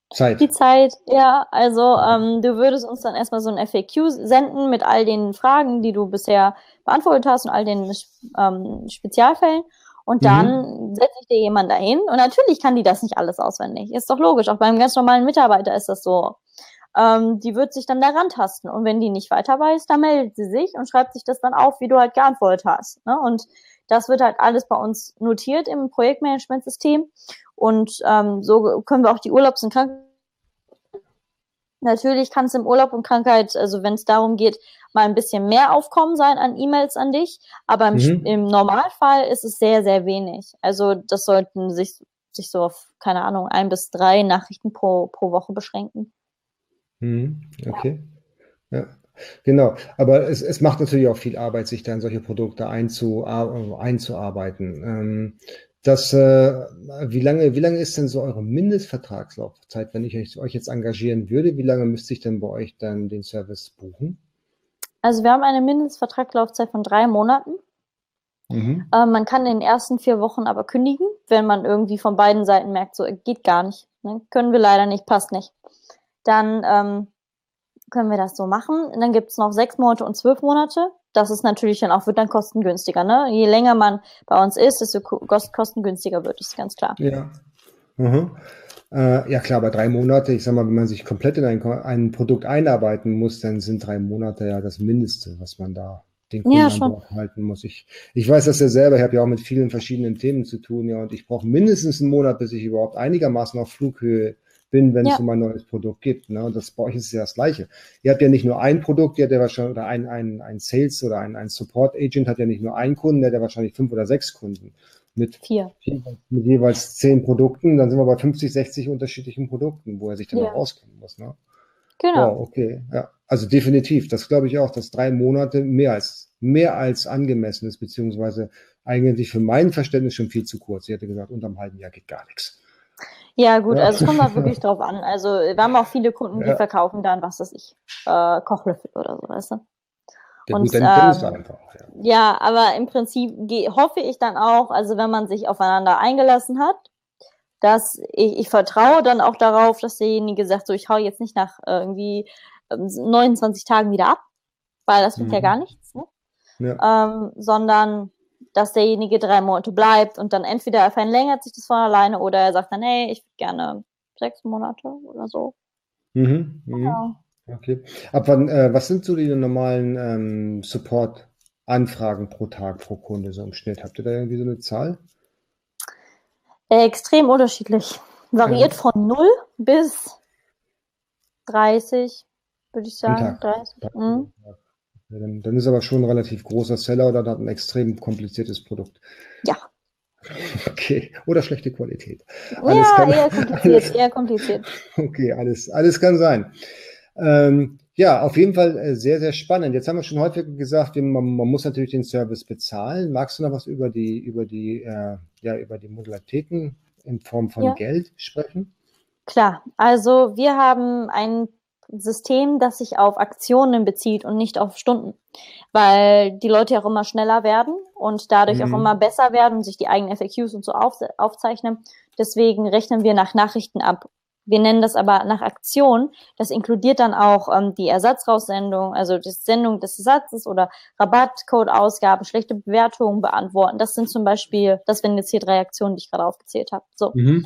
Zeit. Die Zeit, ja. Also ähm, du würdest uns dann erstmal so ein FAQ senden mit all den Fragen, die du bisher beantwortet hast und all den ähm, Spezialfällen. Und dann mhm. setze ich dir jemand dahin. Und natürlich kann die das nicht alles auswendig. Ist doch logisch. Auch beim ganz normalen Mitarbeiter ist das so. Ähm, die wird sich dann daran tasten. Und wenn die nicht weiter weiß, dann meldet sie sich und schreibt sich das dann auf, wie du halt geantwortet hast. Ne? Und Das wird halt alles bei uns notiert im Projektmanagementsystem. Und ähm, so können wir auch die Urlaubs- und Krankheit. Natürlich kann es im Urlaub und Krankheit, also wenn es darum geht, mal ein bisschen mehr Aufkommen sein an E-Mails an dich, aber im, mhm. im, Normalfall ist es sehr, sehr wenig. Also das sollten sich, sich so auf, keine Ahnung, ein bis drei Nachrichten pro, pro Woche beschränken. Mhm. Okay. Ja. ja. Genau, aber es, es macht natürlich auch viel Arbeit, sich da in solche Produkte einzu, einzuarbeiten. Ähm, das, äh, wie lange, wie lange ist denn so eure Mindestvertragslaufzeit, wenn ich euch, euch jetzt engagieren würde? Wie lange müsste ich denn bei euch dann den Service buchen? Also wir haben eine Mindestvertragslaufzeit von drei Monaten. Mhm. Äh, man kann in den ersten vier Wochen aber kündigen, wenn man irgendwie von beiden Seiten merkt, so geht gar nicht, ne? können wir leider nicht, passt nicht. Dann ähm, können wir das so machen. Und dann gibt es noch sechs Monate und zwölf Monate. Das ist natürlich dann auch, wird dann kostengünstiger. Ne? Je länger man bei uns ist, desto kostengünstiger wird es, ganz klar. Ja. Mhm. Äh, ja klar, aber drei Monate, ich sag mal, wenn man sich komplett in ein, ein, Produkt einarbeiten muss, dann sind drei Monate ja das Mindeste, was man da den Kunden ja, halten muss. Ich, ich weiß das ja selber, ich habe ja auch mit vielen verschiedenen Themen zu tun, ja, und ich brauche mindestens einen Monat, bis ich überhaupt einigermaßen auf Flughöhe bin, wenn ja. es um ein neues Produkt gibt. Ne? Und das bei euch ist ja das Gleiche. Ihr habt ja nicht nur ein Produkt, ihr habt ja wahrscheinlich, oder ein, ein, ein Sales oder ein, ein Support Agent hat ja nicht nur einen Kunden, der hat ja wahrscheinlich fünf oder sechs Kunden. Mit, Vier. mit jeweils zehn Produkten, dann sind wir bei 50, 60 unterschiedlichen Produkten, wo er sich dann ja. auch auskennen muss. Ne? Genau. Wow, okay, ja. Also definitiv, das glaube ich auch, dass drei Monate mehr als, mehr als angemessen ist, beziehungsweise eigentlich für mein Verständnis schon viel zu kurz. Sie hätte gesagt, unterm halben Jahr geht gar nichts. Ja, gut, also es kommt halt wirklich drauf an. Also wir haben auch viele Kunden, die ja. verkaufen dann, was weiß ich, äh, Kochlöffel oder so, weißt du? Ja, und, gut, dann ähm, einfach, ja. ja, aber im Prinzip hoffe ich dann auch, also wenn man sich aufeinander eingelassen hat, dass ich, ich vertraue dann auch darauf, dass derjenige sagt, so ich hau jetzt nicht nach äh, irgendwie 29 ähm, Tagen wieder ab, weil das wird mhm. ja gar nichts, ne? Ja. Ähm, sondern dass derjenige drei Monate bleibt und dann entweder verlängert sich das von alleine oder er sagt dann, hey, ich würde gerne sechs Monate oder so. Mhm, mh. ja. Okay. Ab wann, äh, was sind so die normalen ähm, Support-Anfragen pro Tag pro Kunde so im Schnitt? Habt ihr da irgendwie so eine Zahl? Äh, extrem unterschiedlich. Variiert ja. von 0 bis 30, würde ich sagen. 30. Mhm. Ja, dann, dann, ist aber schon ein relativ großer Seller oder hat ein extrem kompliziertes Produkt. Ja. Okay. Oder schlechte Qualität. Alles ja, kann, eher kompliziert, alles, eher kompliziert. Okay, alles, alles kann sein. Ähm, ja, auf jeden Fall äh, sehr, sehr spannend. Jetzt haben wir schon häufig gesagt, man, man, muss natürlich den Service bezahlen. Magst du noch was über die, über die, äh, ja, über die Modalitäten in Form von ja. Geld sprechen? Klar, also wir haben ein System, das sich auf Aktionen bezieht und nicht auf Stunden, weil die Leute ja auch immer schneller werden und dadurch mhm. auch immer besser werden und sich die eigenen FAQs und so auf, aufzeichnen. Deswegen rechnen wir nach Nachrichten ab. Wir nennen das aber nach Aktion. Das inkludiert dann auch ähm, die Ersatzraussendung, also die Sendung des Ersatzes oder Rabattcode-Ausgabe, schlechte Bewertungen beantworten. Das sind zum Beispiel, das sind jetzt hier drei Aktionen, die ich gerade aufgezählt habe. So. Mhm.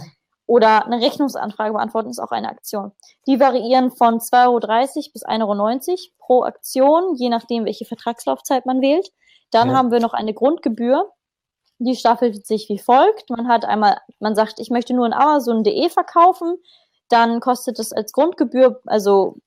Oder eine Rechnungsanfrage beantworten ist auch eine Aktion. Die variieren von 2,30 Euro bis 1,90 Euro pro Aktion, je nachdem, welche Vertragslaufzeit man wählt. Dann ja. haben wir noch eine Grundgebühr. Die staffelt sich wie folgt. Man hat einmal, man sagt, ich möchte nur in Amazon.de verkaufen. Dann kostet es als Grundgebühr, also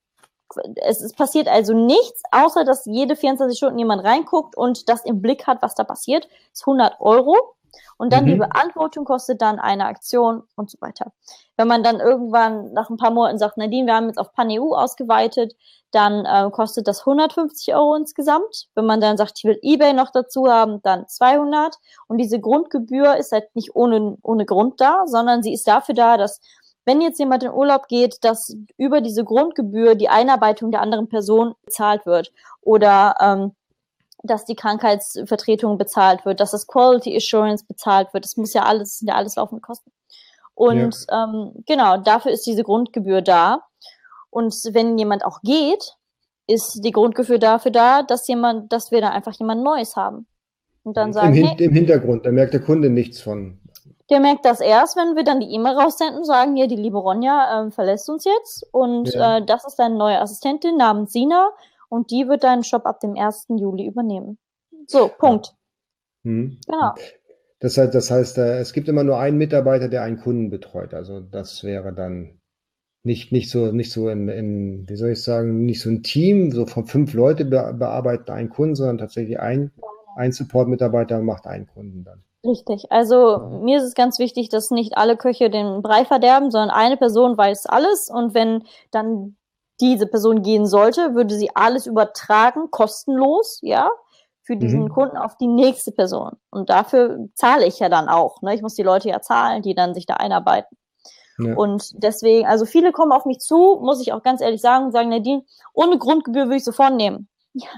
es, es passiert also nichts, außer dass jede 24 Stunden jemand reinguckt und das im Blick hat, was da passiert. Das ist 100 Euro. Und dann mhm. die Beantwortung kostet dann eine Aktion und so weiter. Wenn man dann irgendwann nach ein paar Monaten sagt, Nadine, wir haben jetzt auf PanEU ausgeweitet, dann äh, kostet das 150 Euro insgesamt. Wenn man dann sagt, ich will eBay noch dazu haben, dann 200. Und diese Grundgebühr ist halt nicht ohne, ohne Grund da, sondern sie ist dafür da, dass wenn jetzt jemand in Urlaub geht, dass über diese Grundgebühr die Einarbeitung der anderen Person bezahlt wird. Oder ähm, dass die Krankheitsvertretung bezahlt wird, dass das Quality Assurance bezahlt wird. Das muss ja alles, sind ja alles laufende Kosten. Und ja. ähm, genau, dafür ist diese Grundgebühr da. Und wenn jemand auch geht, ist die Grundgebühr dafür da, dass jemand, dass wir da einfach jemand Neues haben. Und dann sagen, Im, hey, Im Hintergrund, da merkt der Kunde nichts von. Der merkt das erst, wenn wir dann die E-Mail raussenden, sagen, ja, die liebe Ronja äh, verlässt uns jetzt und ja. äh, das ist deine neue Assistentin namens Sina und die wird deinen Shop ab dem 1. Juli übernehmen. So, Punkt. Mhm. Genau. Das heißt, das heißt, äh, es gibt immer nur einen Mitarbeiter, der einen Kunden betreut. Also das wäre dann nicht, nicht so, nicht so in, in, wie soll ich sagen, nicht so ein Team, so von fünf Leute be bearbeiten einen Kunden, sondern tatsächlich ein, ein Support-Mitarbeiter macht einen Kunden dann. Richtig. Also mir ist es ganz wichtig, dass nicht alle Köche den Brei verderben, sondern eine Person weiß alles und wenn dann diese Person gehen sollte, würde sie alles übertragen, kostenlos, ja, für diesen mhm. Kunden auf die nächste Person. Und dafür zahle ich ja dann auch. Ne? Ich muss die Leute ja zahlen, die dann sich da einarbeiten. Ja. Und deswegen, also viele kommen auf mich zu, muss ich auch ganz ehrlich sagen, sagen, Nadine, ohne Grundgebühr würde ich sofort nehmen. Ja,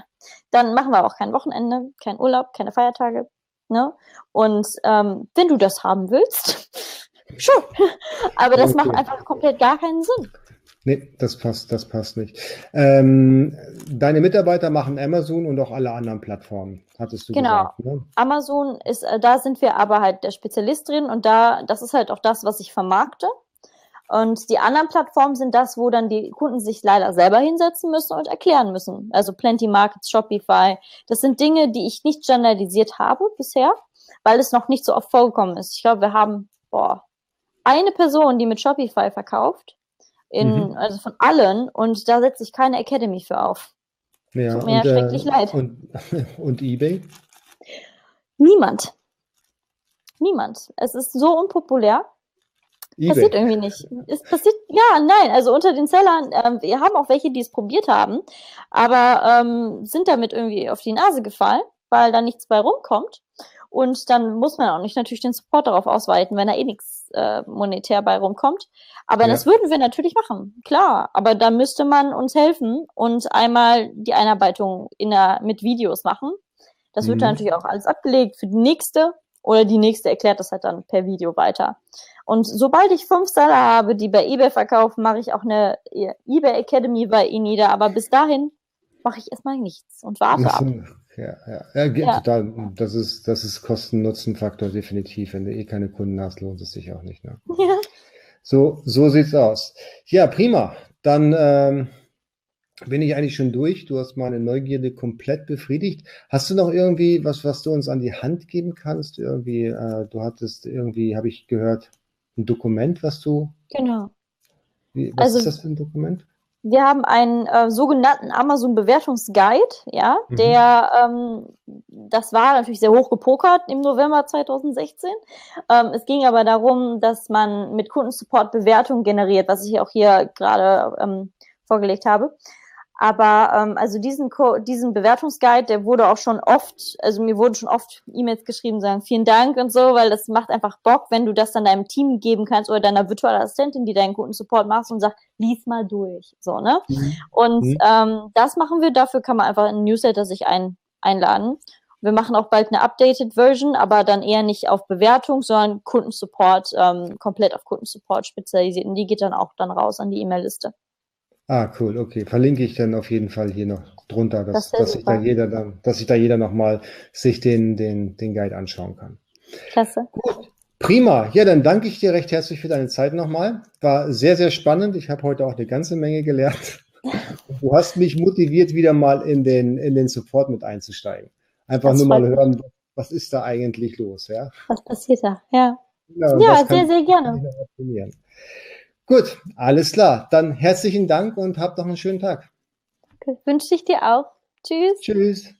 dann machen wir auch kein Wochenende, kein Urlaub, keine Feiertage. Ne? Und ähm, wenn du das haben willst, schon. Aber das okay. macht einfach komplett gar keinen Sinn. Nee, das passt, das passt nicht. Ähm, deine Mitarbeiter machen Amazon und auch alle anderen Plattformen, hattest du genau. gesagt. Genau. Ne? Amazon ist, äh, da sind wir aber halt der Spezialist drin und da, das ist halt auch das, was ich vermarkte. Und die anderen Plattformen sind das, wo dann die Kunden sich leider selber hinsetzen müssen und erklären müssen. Also Plenty Markets, Shopify. Das sind Dinge, die ich nicht standardisiert habe bisher, weil es noch nicht so oft vorgekommen ist. Ich glaube, wir haben, boah, eine Person, die mit Shopify verkauft in, mhm. also von allen, und da setze ich keine Academy für auf. Ja, Tut mir und, ja schrecklich äh, leid. Und, und eBay? Niemand. Niemand. Es ist so unpopulär. eBay. Passiert irgendwie nicht. Es passiert, ja, nein, also unter den Sellern, ähm, wir haben auch welche, die es probiert haben, aber ähm, sind damit irgendwie auf die Nase gefallen, weil da nichts bei rumkommt. Und dann muss man auch nicht natürlich den Support darauf ausweiten, wenn da eh nichts äh, monetär bei rumkommt. Aber ja. das würden wir natürlich machen, klar. Aber da müsste man uns helfen und einmal die Einarbeitung in der, mit Videos machen. Das mhm. wird dann natürlich auch alles abgelegt für die nächste oder die nächste erklärt das halt dann per Video weiter. Und sobald ich fünf Seller habe, die bei eBay verkaufen, mache ich auch eine eBay Academy bei ihnen nieder. Aber bis dahin mache ich erstmal nichts und warte ab. Ja, ja, ja, ja. total. Das ist, das ist Kosten-Nutzen-Faktor definitiv. Wenn du eh keine Kunden hast, lohnt es sich auch nicht. Ne? Ja. So, so sieht's aus. Ja, prima. Dann ähm, bin ich eigentlich schon durch. Du hast meine Neugierde komplett befriedigt. Hast du noch irgendwie was, was du uns an die Hand geben kannst? Irgendwie, äh, du hattest irgendwie, habe ich gehört, ein Dokument, was du. Genau. Wie, was also, ist das für ein Dokument? Wir haben einen äh, sogenannten Amazon-Bewertungsguide, ja, mhm. der, ähm, das war natürlich sehr hoch gepokert im November 2016. Ähm, es ging aber darum, dass man mit Kundensupport Bewertungen generiert, was ich auch hier gerade ähm, vorgelegt habe. Aber ähm, also diesen, Co diesen Bewertungsguide, der wurde auch schon oft, also mir wurden schon oft E-Mails geschrieben, sagen vielen Dank und so, weil das macht einfach Bock, wenn du das dann deinem Team geben kannst oder deiner virtuellen Assistentin, die deinen Kundensupport machst und sagt, lies mal durch. So, ne? Mhm. Und mhm. Ähm, das machen wir, dafür kann man einfach einen Newsletter sich ein, einladen. Wir machen auch bald eine updated Version, aber dann eher nicht auf Bewertung, sondern Kundensupport, ähm, komplett auf Kundensupport spezialisiert. Und die geht dann auch dann raus an die E-Mail-Liste. Ah, cool, okay. Verlinke ich dann auf jeden Fall hier noch drunter, dass, das dass sich da jeder dann, dass sich da jeder nochmal sich den, den, den Guide anschauen kann. Klasse. Gut. Prima. Ja, dann danke ich dir recht herzlich für deine Zeit nochmal. War sehr, sehr spannend. Ich habe heute auch eine ganze Menge gelernt. Du hast mich motiviert, wieder mal in den, in den Support mit einzusteigen. Einfach das nur mal hören, was ist da eigentlich los, ja? Was passiert da? Ja. Ja, ja sehr, sehr gerne. Gut, alles klar. Dann herzlichen Dank und habt noch einen schönen Tag. Wünsche ich dir auch. Tschüss. Tschüss.